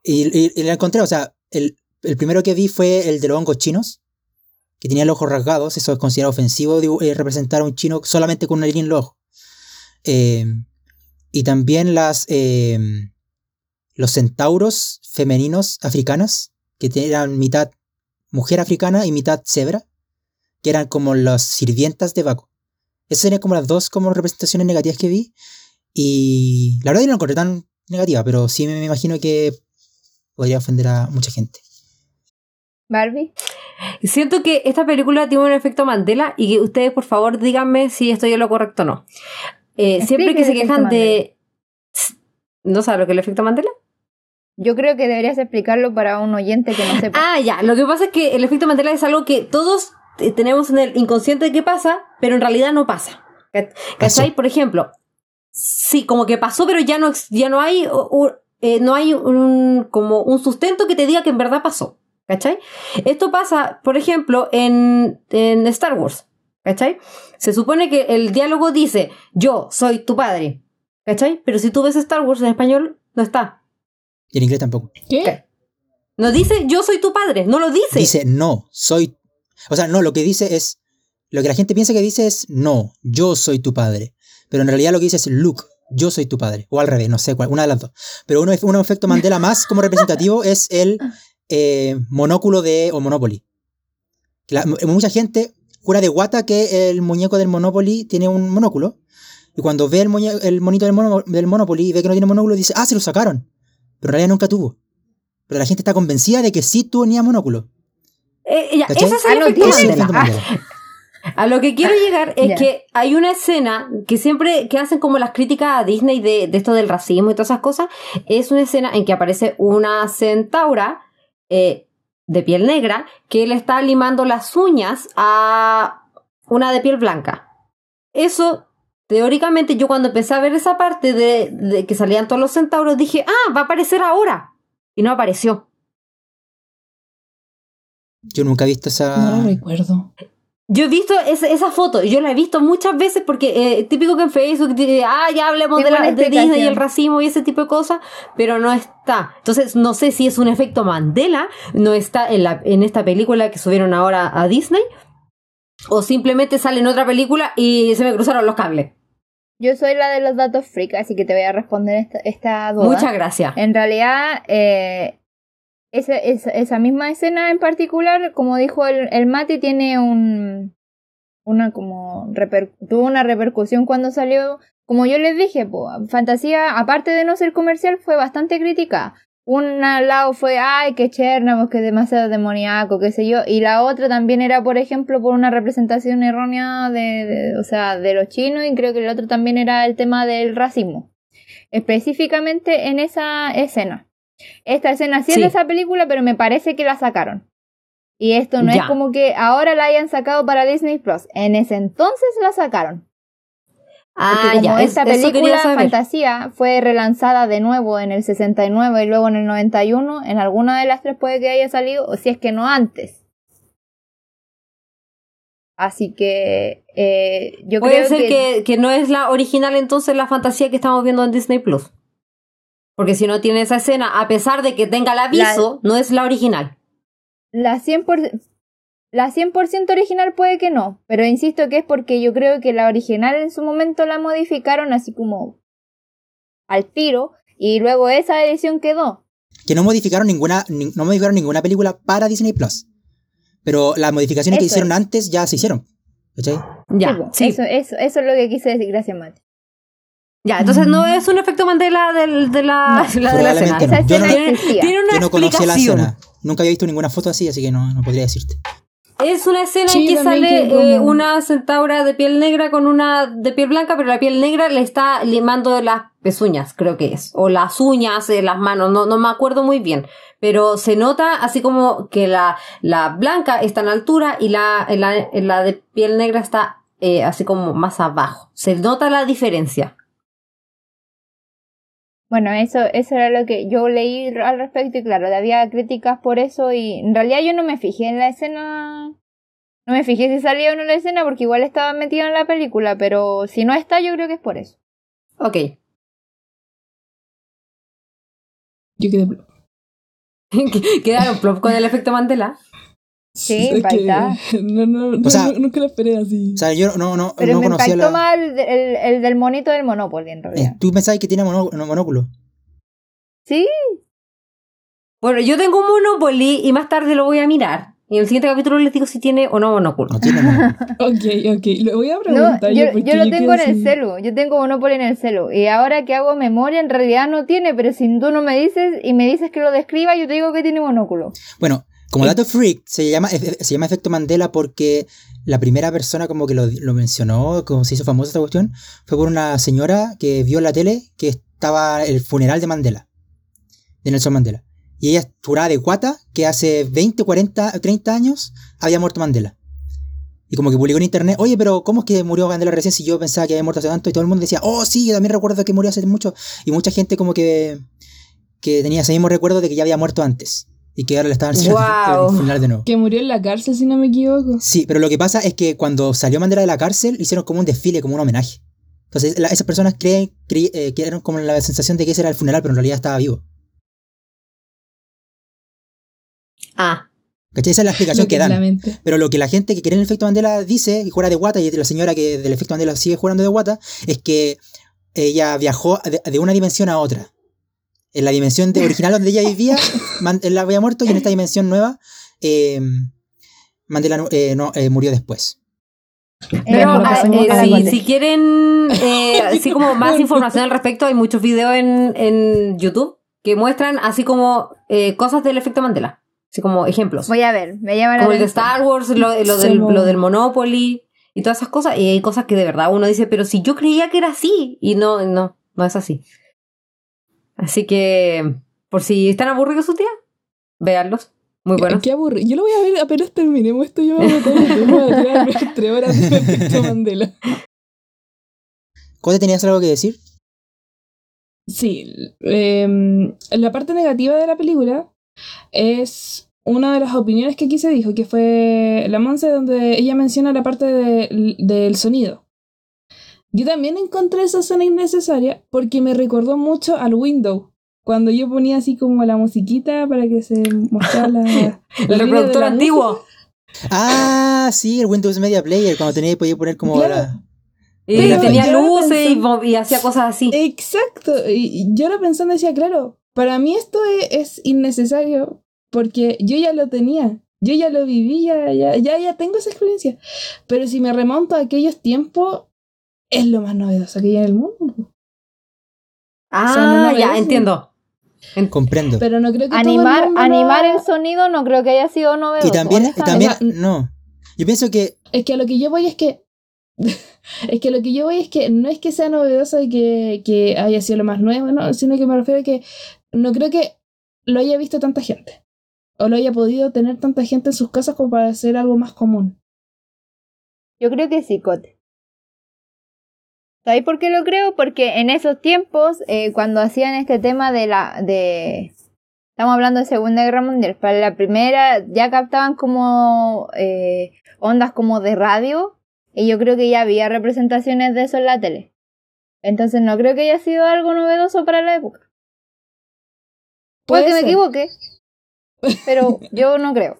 y, y- encontré, o sea, el, el primero que vi fue el de los hongos chinos, que tenía los ojos rasgados, eso es considerado ofensivo eh, representar a un chino solamente con una línea en los ojos. Eh, y también las, eh, los centauros femeninos africanas, que eran mitad mujer africana y mitad cebra, que eran como las sirvientas de Baco. Esas serían como las dos como representaciones negativas que vi. Y la verdad yo no encontré tan negativa, pero sí me imagino que podría ofender a mucha gente. Barbie. Siento que esta película tiene un efecto Mandela y que ustedes, por favor, díganme si estoy en lo correcto o no. Eh, siempre que se quejan de. ¿No sabes lo que es el efecto Mandela? Yo creo que deberías explicarlo para un oyente que no sepa. Ah, ya. Lo que pasa es que el efecto Mandela es algo que todos eh, tenemos en el inconsciente de que pasa, pero en realidad no pasa. ¿Ca- ¿Cachai? Por ejemplo, sí, como que pasó, pero ya no, ya no hay, o- o, eh, no hay un, como un sustento que te diga que en verdad pasó. ¿Cachai? Esto pasa, por ejemplo, en, en Star Wars. ¿Cachai? Se supone que el diálogo dice, yo soy tu padre. ¿Cachai? Pero si tú ves Star Wars en español, no está. Y en inglés tampoco. ¿Qué? ¿Qué? No dice, yo soy tu padre. No lo dice. Dice no, soy. O sea, no, lo que dice es. Lo que la gente piensa que dice es no, yo soy tu padre. Pero en realidad lo que dice es Luke, yo soy tu padre. O al revés, no sé cuál, una de las dos. Pero uno, un efecto Mandela más como representativo es el eh, monóculo de o Monopoly. La- mucha gente de guata que el muñeco del Monopoly tiene un monóculo. Y cuando ve el, muñe- el monito del, mono- del Monopoly y ve que no tiene monóculo, dice, ah, se lo sacaron. Pero en realidad nunca tuvo. Pero la gente está convencida de que sí tenía monóculo. Eh, ya, ¿Cachai? ese es efecto Mandela. A lo que quiero llegar es Ya. que hay una escena que siempre que hacen como las críticas a Disney de, de esto del racismo y todas esas cosas, es una escena en que aparece una centaura eh, de piel negra que le está limando las uñas a una de piel blanca. Eso, teóricamente, yo cuando empecé a ver esa parte de, de que salían todos los centauros, dije, ah, va a aparecer ahora. Y no apareció. Yo nunca he visto esa. No lo recuerdo. Yo he visto esa, esa foto, yo la he visto muchas veces porque eh, típico que en Facebook, ah, ya hablemos de, la, de Disney y el racismo y ese tipo de cosas, pero no está. Entonces, no sé si es un efecto Mandela, no está en, la, en esta película que subieron ahora a Disney, o simplemente sale en otra película y se me cruzaron los cables. Yo soy la de los datos freak, así que te voy a responder esta, esta duda. Muchas gracias. En realidad, eh, esa, esa, esa misma escena en particular, como dijo el, el Mati, tiene un una como tuvo una repercusión cuando salió. Como yo les dije, po, Fantasía, aparte de no ser comercial, fue bastante criticada. Un lado fue, ay, que Chernobyl, que es demasiado demoníaco, qué sé yo. Y la otra también era, por ejemplo, por una representación errónea de, de- o sea, de los chinos. Y creo que el otro también era el tema del racismo. Específicamente en esa escena. Esta escena sí, es de esa película, pero me parece que la sacaron. Y esto no Ya. es como que ahora la hayan sacado para Disney Plus. En ese entonces la sacaron. Ah, como ya, esta película. Fantasía fue relanzada de nuevo en el 69 y luego en el 91, en alguna de las tres puede que haya salido, o si es que no antes. Así que eh, yo Puede creo ser que, que, que no es la original entonces la fantasía que estamos viendo en Disney Plus. Porque si no tiene esa escena, a pesar de que tenga el aviso, no es la original. la 100%, la 100 original puede que no, pero insisto que es porque yo creo que la original en su momento la modificaron así como al tiro y luego esa edición quedó. Que no modificaron ninguna, ni- no modificaron ninguna película para Disney Plus. Pero las modificaciones que hicieron es. antes ya se hicieron. ¿Cachai? Ya, Sí, po, sí. Eso, eso, eso es lo que quise decir, gracias Mati. Ya, entonces no es un efecto Mandela del, de la, No, la de la escena. Esa no. Yo escena no- Tiene, existía. tiene una Yo no conocía la escena. Nunca había visto ninguna foto así, así que no, no podría decirte. Es una escena Sí, en que sale que eh, una centaura de piel negra con una de piel blanca, pero la piel negra le está limando las pezuñas, creo que es. O las uñas de las manos, no, no me acuerdo muy bien. Pero se nota así como que la, la blanca está en altura y la, la, la de piel negra está eh, así como más abajo. Se nota la diferencia. Bueno, eso, eso era lo que yo leí al respecto y claro, había críticas por eso y en realidad yo no me fijé en la escena, no me fijé si salía o no la escena porque igual estaba metida en la película, pero si no está yo creo que es por eso. Ok. Yo quedé. blo- Quedaron plop con el efecto Mandela. Sí, impactada. No, no, no, O sea- no, nunca lo esperé así. O sea, yo no, no, Pero no me conocía impactó la. más el, el- el del monito del Monopoly en realidad. Eh, Tú pensabas que mono- no, monóculo. Sí, Bueno, yo tengo un Monopoly y más tarde lo voy a mirar. Y en el siguiente capítulo les digo si tiene o no monóculo. No tiene monóculo. Ok, ok. Le voy a no, preguntar. yo, lo tengo en el así. celu, yo tengo Monopoly en el celu y ahora que hago memoria en realidad no tiene, pero si tú no me dices y me dices que lo describa yo te digo que tiene monóculo. Bueno, Como dato freak, se llama, se llama efecto Mandela porque la primera persona como que lo, lo mencionó, como se hizo famosa esta cuestión, fue por una señora que vio en la tele que estaba el funeral de Mandela, de Nelson Mandela. Y ella juraba de guata que hace 20, 40, 30 años había muerto Mandela. Y como que publicó en internet, oye, pero ¿cómo es que murió Mandela recién si yo pensaba que había muerto hace tanto? Y todo el mundo decía, oh, sí, yo también recuerdo que murió hace mucho. Y mucha gente como que, que tenía ese mismo recuerdo de que ya había muerto antes. Y que ahora le estaban el funeral de nuevo. Que murió en la cárcel, si no me equivoco. Sí, pero lo que pasa es que cuando salió Mandela de la cárcel, hicieron como un desfile, como un homenaje. Entonces, la- esas personas creen, cre- eh, crearon como la sensación de que ese era el funeral, pero en realidad estaba vivo. Ah, ¿Cachai? Esa es la explicación que la dan. Pero lo que la gente que cree en el efecto Mandela dice, y juega de guata, y la señora que del efecto Mandela sigue jugando de guata, es que ella viajó de, de una dimensión a otra. En la dimensión de original donde ella vivía, Man- él había muerto, y en esta dimensión nueva, eh, Mandela eh, no, eh, murió después. Pero ah, eh, a si, quieren eh, así como más información al respecto, hay muchos videos en, en YouTube que muestran así como eh, cosas del efecto Mandela. Así como ejemplos. Voy a ver, me llama la Como el de. Star Wars, lo, lo del, lo del Monopoly y todas esas cosas. Y hay cosas que de verdad uno dice, pero si yo creía que era así. Y no, no, no es así. Así que, por si están aburridos sus días, véanlos. Muy buenos. Qué aburrido. Yo lo voy a ver apenas terminemos esto. Yo me voy a todo el tema de tirarme tres horas de efecto Mandela. ¿Cote tenías algo que decir? Sí, em, la parte negativa de la película es una de las opiniones que aquí se dijo, que fue la Monse, donde ella menciona la parte de- del sonido. Yo también encontré esa escena innecesaria porque me recordó mucho al Windows. Cuando yo ponía así como la musiquita para que se mostrara la, El reproductor antiguo. Ah, sí, el Windows Media Player, cuando tenía podía poner como Claro. la... Y Pero tenía luces y, y hacía cosas así. Exacto. Y y yo lo pensando decía, claro, para mí esto es, es innecesario porque yo ya lo tenía. Yo ya lo viví, ya, ya, ya, ya tengo esa experiencia. Pero si me remonto a aquellos tiempos, es lo más novedoso que hay en el mundo. Ah, o sea, no lo ya, entiendo. Comprendo. Pero no creo que todo Animar, el mundo animar el sonido no creo que haya sido novedoso. Y también, y también, no. Yo pienso que Es que a lo que yo voy es que. es que a lo que yo voy es que no es que sea novedoso y que, que haya sido lo más nuevo, no, sino que me refiero a que no creo que lo haya visto tanta gente. O lo haya podido tener tanta gente en sus casas como para hacer algo más común. Yo creo que sí, Cote. ¿Sabéis por qué lo creo? Porque en esos tiempos, eh, cuando hacían este tema de la. de Estamos hablando de Segunda Guerra Mundial. Para la primera ya captaban como eh, ondas como de radio. Y yo creo que ya había representaciones de eso en la tele. Entonces no creo que haya sido algo novedoso para la época. Puede, que me equivoque. Pero yo no creo.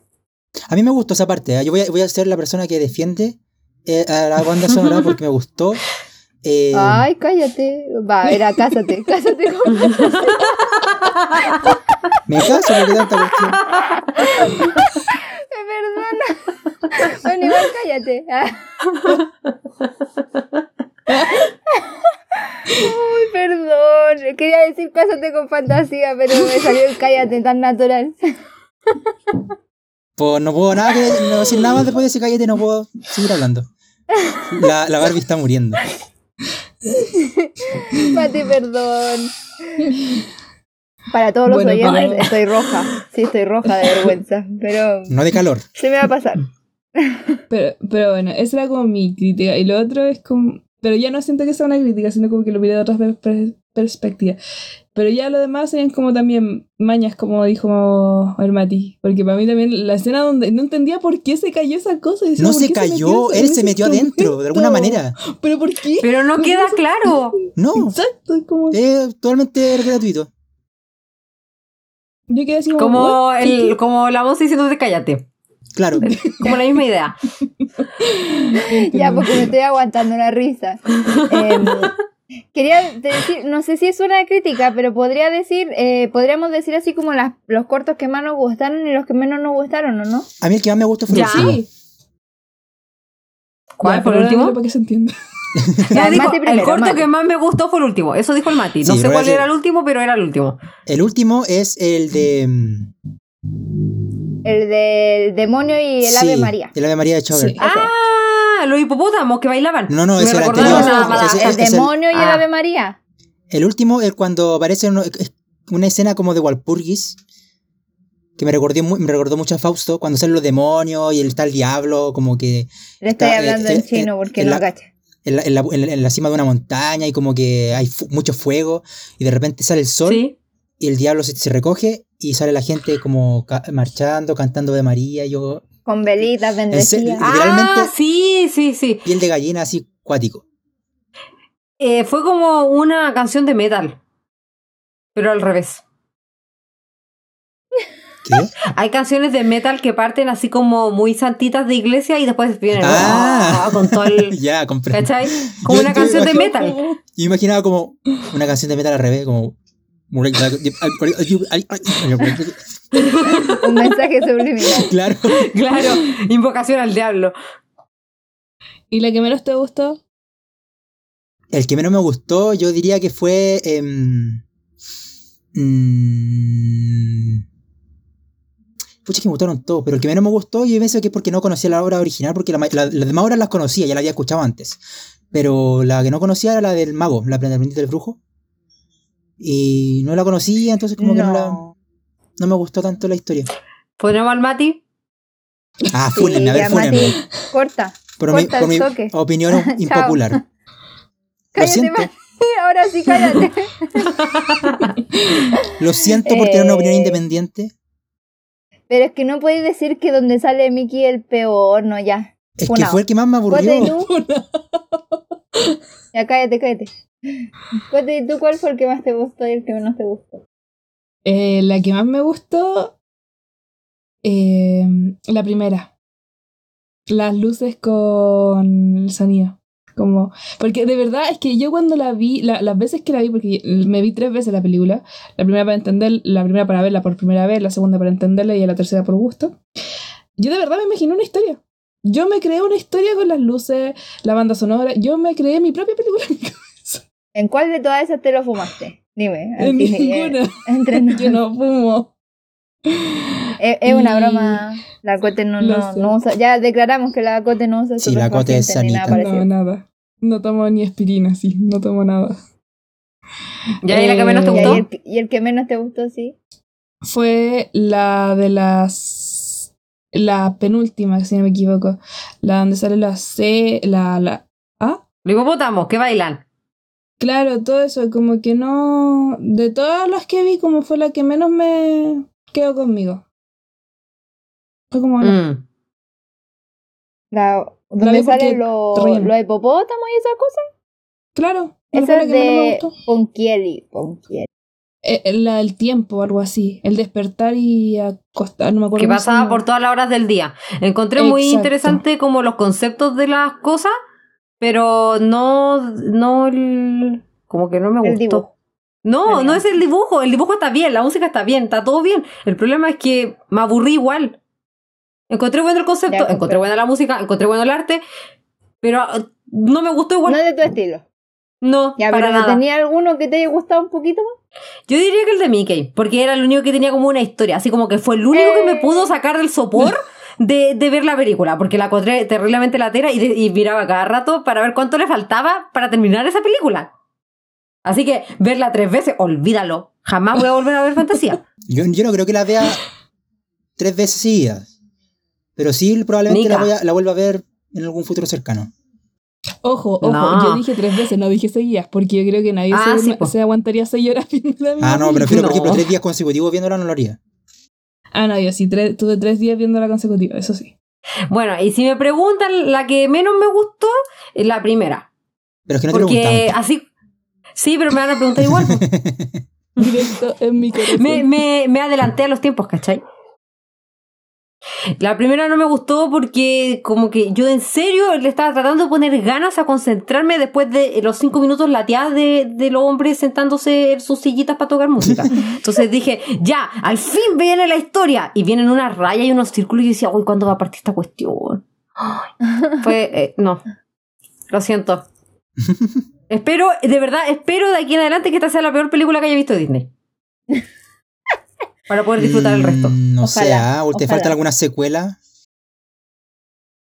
a mí me gustó esa parte. ¿eh? Yo voy a, voy a ser la persona que defiende eh, a la banda sonora porque me gustó. Eh, Ay, cállate. Va, era cásate. Cásate con me caso tanta cuestión. Me perdona. Bueno, igual cállate. Uy, perdón. Quería decir cásate con fantasía, pero me salió el cállate tan natural. Pues no puedo nada que, no decir nada más después de ese cállate, no puedo seguir hablando. La, la Barbie está muriendo. Pati, perdón. Para todos los Bueno, oyentes, para- estoy roja. Sí, estoy roja de vergüenza. Pero No de calor. se me va a pasar. Pero, pero bueno, esa era como mi crítica. Y lo otro es como. Pero ya no siento que sea una crítica, sino como que lo miré de otra per- per- perspectiva. Pero ya lo demás serían como también mañas, como dijo el Mati. Porque para mí también la escena donde no entendía por qué se cayó esa cosa. decía, No ¿por se cayó, él se metió adentro, de alguna manera. ¿Pero por qué? Pero no ¿Por queda claro. No, Exacto, es como. es totalmente gratuito. Yo quedé así como. Como, el, como la voz diciéndote cállate. Claro. Como la misma idea. Ya, porque me estoy aguantando la risa. Em, quería decir, no sé si es una crítica, pero podría decir, eh, podríamos decir así como las, los cortos que más nos gustaron y los que menos nos gustaron, ¿o no? A mí el que más me gustó fue el último. ¿Cuál Ya, fue el último? Para que se entienda. Ya, el dijo, corto Mati. que más me gustó fue el último. Eso dijo el Mati. No Sí, sé cuál era el último, pero era el último. El último es el de. mm, El del demonio y el Sí, Ave María. El Ave María de Chover. Sí. Ah, los hipopótamos que bailaban. No, no, Me ese es el demonio y el ah. Ave María. El último es cuando aparece uno- una escena como de Walpurgis. Que me recordó, mu- me recordó mucho a Fausto. Cuando salen los demonios y el está el diablo. Como que Le estoy Está, hablando eh, en eh, chino eh, porque en no en la, en la- en la- en la cima de una montaña. Y como que hay fu- mucho fuego. Y de repente sale el sol. Sí. Y el diablo se, se recoge. Y sale la gente como ca- marchando, cantando de María. Y yo. Con velitas bendecidas. Ah. Ah, sí, sí, sí. Piel de gallina así cuático. Eh, fue como una canción de metal. Pero al revés. ¿Qué? Hay canciones de metal que parten así como muy santitas de iglesia y después vienen Ah. ah, con todo el. ya, compré. ¿Cachai? Como Yo- una yo canción de metal. Yo imaginaba como una canción de metal al revés, como. Un mensaje subliminal. Claro. Claro, invocación al diablo. ¿Y la que menos te gustó? El que menos me gustó, yo diría que fue. pucha, que me gustaron todos, pero el que menos me gustó, yo pienso que es porque no conocía la obra original, porque la ma- la- las demás obras las conocía, ya la había escuchado antes. Pero la que no conocía era la del mago, la aprendiz del brujo. Y no la conocía, entonces como que no, la, No. me gustó tanto la historia. ¿Ponemos al Mati? Ah, Sí, fúnenme, a ver. Mati, corta. Por mi, corta por el mi opinión impopular. Lo Cállate, siento, Mati. Ahora sí, cállate. lo siento por tener una opinión Eh, independiente. Pero es que no podéis decir que donde sale Mickey el peor, no, ya. Es que fue el que más me Cuate, ¿y aburrió. Ya, cállate, cállate. ¿y tú cuál fue el que más te gustó y el que menos te gustó? Eh, la que más me gustó. eh, la primera. Las luces con el sonido. Como, porque de verdad es que yo cuando la vi, la- las veces que la vi, porque me vi tres veces la película, la primera para entender, la primera para verla por primera vez, la segunda para entenderla y la tercera por gusto, yo de verdad me imaginé una historia. Yo me creé una historia con las luces, la banda sonora, yo me creé mi propia película en. ¿En cuál de todas esas te lo fumaste? Dime. En eh, ninguna. entre nos. Yo no fumo. Es, es una Y- broma. La Cote no, no, no usa. Ya declaramos que la Cote no usa Sí, la Cote es ni nada sanita. No, nada. No tomo ni aspirina, sí, no tomo nada. ¿Ya y la que menos te Eh, gustó? ¿y, el, que- y el que menos te gustó, sí. Fue la de las. La penúltima, si no me equivoco. La donde sale la C. La. la ¿Ah? Los hipopótamos que bailan. Claro, todo eso, como que no. De todas las que vi, como fue la que menos me quedó conmigo. Fue como. Mm. La, porque salen los, los hipopótamos y esas cosas. Claro. ¿cuál Esa fue la es que menos me de gustó? Ponchielli. Ponchielli. Eh, eh, la del tiempo, algo así. El despertar y acostar, no me acuerdo. Que pasaba por todas las horas del día. Encontré muy interesante como los conceptos de las cosas, pero no, no el, como que no me El gustó. dibujo. No, no es el dibujo, el dibujo está bien, la música está bien, está todo bien. El problema es que me aburrí igual. Encontré bueno el concepto, Ya, encontré buena la música, encontré bueno el arte, pero ah, no me gustó No igual. es de tu estilo. No, Ya, para pero nada. ¿tenía alguno que te haya gustado un poquito más? Yo diría que el de Mickey, porque era el único que tenía como una historia, así como que fue el único que me Eh. pudo sacar del sopor de, de ver la película, porque la encontré terriblemente latera y, de- y miraba cada rato para ver cuánto le faltaba para terminar esa película. Así que verla tres veces, olvídalo. Jamás voy a volver a ver fantasía. Yo, yo no creo que la vea tres veces seguidas. Pero sí, probablemente la, voy a- la vuelva a ver en algún futuro cercano. Ojo, ojo, No. yo dije tres veces, no dije seguidas, porque yo creo que nadie Ah, se, sí, se aguantaría seis horas viendo la misma Ah, no, me refiero, por No. ejemplo, tres días consecutivos viéndola no lo haría. Ah, no, yo sí, tres, tuve tres días viendo la consecutiva, eso sí. Bueno, y si me preguntan la que menos me gustó, es la primera. Pero es que no te Porque así... Sí, pero me van a preguntar igual. Directo en mi corazón. me, me, me adelanté a los tiempos, ¿cachai? La primera no me gustó porque como que yo en serio le estaba tratando de poner ganas a concentrarme después de los cinco minutos lateadas de, de los hombres sentándose en sus sillitas para tocar música. Entonces dije, ya, al fin viene la historia. Y vienen unas rayas y unos círculos y yo decía, uy, ¿cuándo va a partir esta cuestión? Ay, fue, eh, no, lo siento. espero, de verdad, espero de aquí en adelante que esta sea la peor película que haya visto Disney. Para poder disfrutar el resto. Mm, No sé, ¿ah? ¿te falta alguna secuela?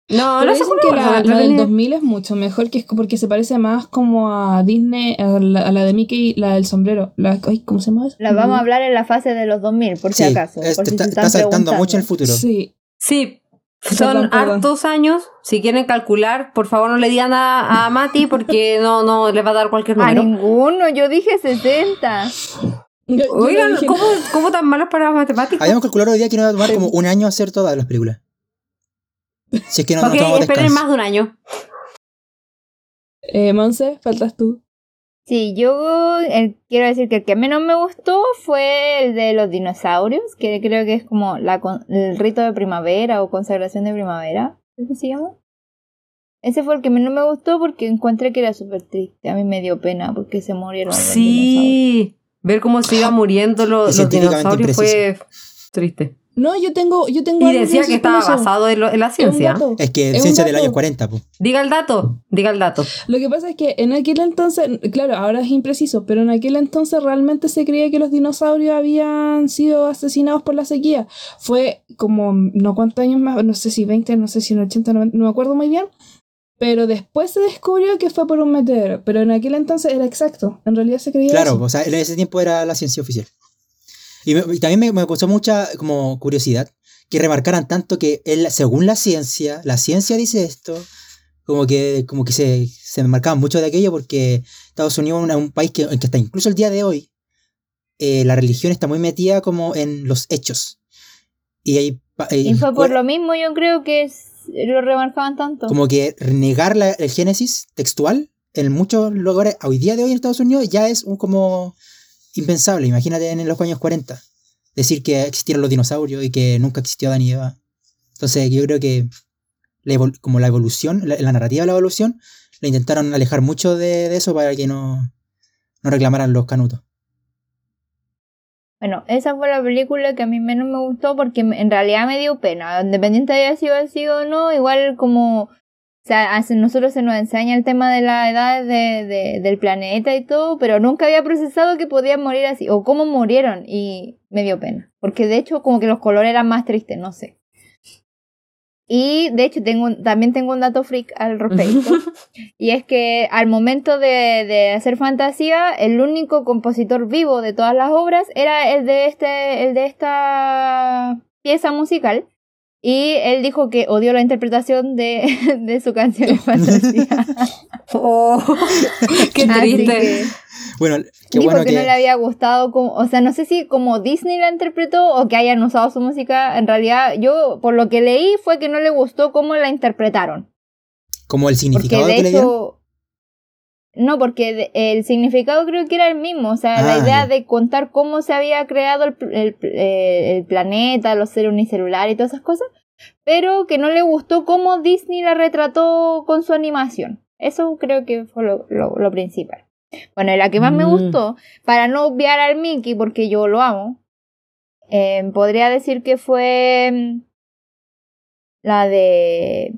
No, Pero no sé dicen que la, la del tenía- 2000 es mucho mejor, que es porque se parece más como a Disney, a la, a la de Mickey, la del sombrero. La, ay, ¿Cómo se llama eso? La vamos a hablar en la fase de los 2000, por si acaso. es- por te si está, se está están saltando mucho el futuro. Sí. Sí, son hartos años. Si quieren calcular, por favor no le digan a, a Mati porque no, no le va a dar cualquier A número. ninguno, yo dije 60. Yo- yo Oigan, dije ¿cómo, ¿cómo tan malos para las matemáticas? Habíamos calculado hoy día que nos va a tomar como un año hacer todas las películas. Si es que no nos ok, tomamos esperen más de un año. Eh, Monse, faltas tú. Sí, yo quiero decir que el que menos me gustó fue el de los dinosaurios, que creo que es como la, con- el rito de primavera o consagración de primavera, que se llama. Ese fue el que menos me gustó porque encontré que era súper triste. A mí me dio pena porque se murieron. los dinosaurios. Ver cómo se iban muriendo los, Es los dinosaurios fue triste. No, yo tengo, yo tengo Y decía que estaba basado en, lo- en la Es ciencia. dato. Es que Es ciencia del año 40, pues. Diga el dato, diga el dato. Lo que pasa es que en aquel entonces, claro, ahora es impreciso, pero en aquel entonces realmente se creía que los dinosaurios habían sido asesinados por la sequía. Fue como, no cuántos años más, no sé si 20, no sé si en 80, 90, no me acuerdo muy bien. Pero después se descubrió que fue por un meteoro. Pero en aquel entonces era exacto. En realidad se creía Claro, eso. o sea, en ese tiempo era la ciencia oficial. Y, me- y también me, me causó mucha como curiosidad que remarcaran tanto que él, según la ciencia, la ciencia dice esto, como que, como que se, se marcaban mucho de aquello porque Estados Unidos es un, un país que, en que hasta incluso el día de hoy eh, la religión está muy metida como en los hechos. Y hay... eh, Y fue por lo mismo, yo creo que es- lo remarcaban tanto. Como que negar la- el génesis textual en muchos lugares, hoy día de hoy en Estados Unidos, ya es un como impensable. Imagínate en los años 40. Decir que existieron los dinosaurios y que nunca existió Adán y Eva. Entonces yo creo que la como la evolución, la, la narrativa de la evolución, la intentaron alejar mucho de, de eso para que no, no reclamaran los canutos. Bueno, esa fue la película que a mí menos me gustó porque en realidad me dio pena. Independiente de si sido así o no, igual como... O sea, a nosotros se nos enseña el tema de la edad de, de- del planeta y todo, pero nunca había procesado que podían morir así, o cómo murieron, y me dio pena. Porque de hecho como que los colores eran más tristes, no sé. Y de hecho tengo un- también tengo un dato freak al respecto. Y es que al momento de, de hacer fantasía, el único compositor vivo de todas las obras era el de este, el de esta pieza musical. Y él dijo que odió la interpretación de, de su canción de fantasía. Oh, qué triste. que Bueno, qué dijo bueno que, que... no le había gustado como, o sea, no sé si como Disney la interpretó o que hayan usado su música. En realidad, yo por lo que leí fue que no le gustó cómo la interpretaron. Como el Porque significado de que le dieron. hecho. No, porque el significado creo que era el mismo. O sea, la Ah, idea de contar cómo se había creado el, el eh, el planeta, los seres unicelulares y todas esas cosas. Pero que no le gustó cómo Disney la retrató con su animación. Eso creo que fue lo, lo- lo principal. Bueno, y la que más me Mm. gustó, para no obviar al Mickey, porque yo lo amo, eh, podría decir que fue mm, la de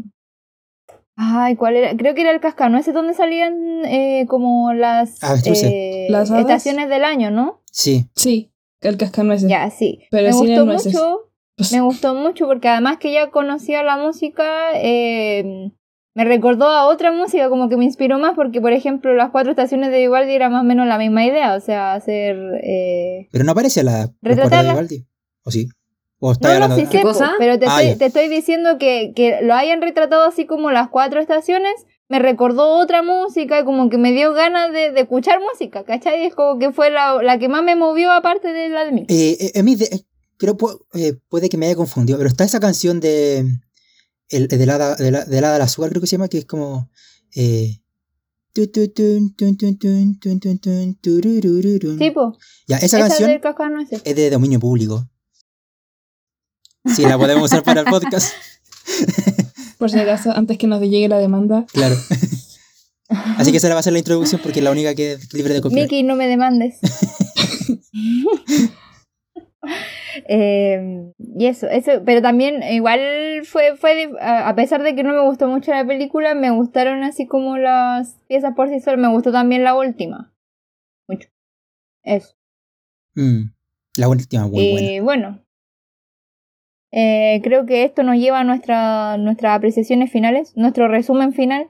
Ay, ¿cuál era? Creo que era el cascanueces donde salían eh, como las, Avestruces. eh, ¿Las hadas? estaciones del año, ¿no? Sí, Sí, el cascanueces. Ya, sí. Pero me gustó nueces. mucho, Pues, me gustó mucho porque además que ya conocía la música, eh, me recordó a otra música, como que me inspiró más porque, por ejemplo, las cuatro estaciones de Vivaldi era más o menos la misma idea, o sea, hacer... Eh... pero no aparece la, cuadros de Vivaldi. ¿O sí? ¿O está No, no, sí pero te, Ah, estoy, te estoy diciendo que, que lo hayan retratado así como las cuatro estaciones, me recordó otra música, como que me dio ganas de, de escuchar música, ¿cachai? Es como que fue la, la que más me movió aparte de la de mí. Eh, eh, a mí de- eh, creo pu- eh, puede que me haya confundido, pero está esa canción de el, de la de la, de la, azúcar creo que se llama que es como eh, tu, tu, tun, tun, tun, tun, tun, tun, tun, tururururun. Sí, po, ya esa esa canción es de dominio público. Sí, la podemos usar para el podcast, Por si acaso, antes que nos llegue la demanda. claro. Así que esa va a ser la introducción porque es la única que es libre de copyright. Mickey, no me demandes. Eh, y eso, eso, pero también igual fue, fue, a a pesar de que no me gustó mucho la película, me gustaron así como las piezas por sí solas, me gustó también la última. Mucho. Eso. Mm. La última muy buena. Y bueno, eh, creo que esto nos lleva a nuestra, nuestras apreciaciones finales, nuestro resumen final.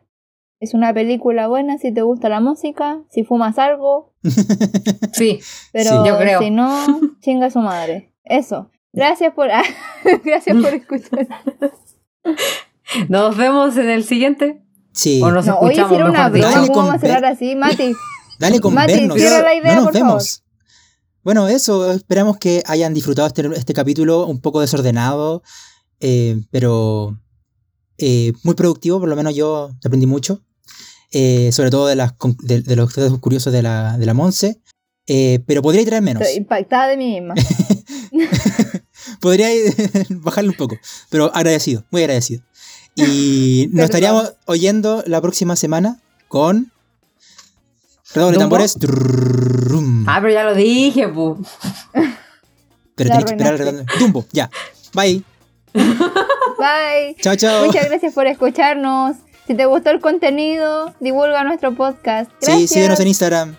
Es una película buena si te gusta la música, si fumas algo, Sí. pero Sí. Yo creo. si no, chinga su madre. Eso. Gracias por, gracias por escuchar. Nos vemos en el siguiente. Sí. O nos No, hoy escuchamos hicieron una broma, ¿cómo vamos a cerrar así? Mati, Dale con Mati, vernos. cierra la idea, no nos por vemos. Bueno, eso, esperamos que hayan disfrutado este, este capítulo un poco desordenado, eh, pero eh, muy productivo, por lo menos yo aprendí mucho, eh, sobre todo de, las, de, de los datos curiosos de la, de la Monse, eh, pero podría traer menos, estoy impactada de mí misma. podría bajarle un poco, pero agradecido, muy agradecido. Y nos estaríamos oyendo la próxima semana con... Redoble de ¿Dumbo? tambores. Trrrrum. Ah, pero ya lo dije, pu. Pero La tenés que esperar al arruinaste. redoble. Dumbo, ya. Bye. Bye. Chao, chao. Muchas gracias por escucharnos. Si te gustó el contenido, divulga nuestro podcast. Gracias. Sí, síguenos en Instagram.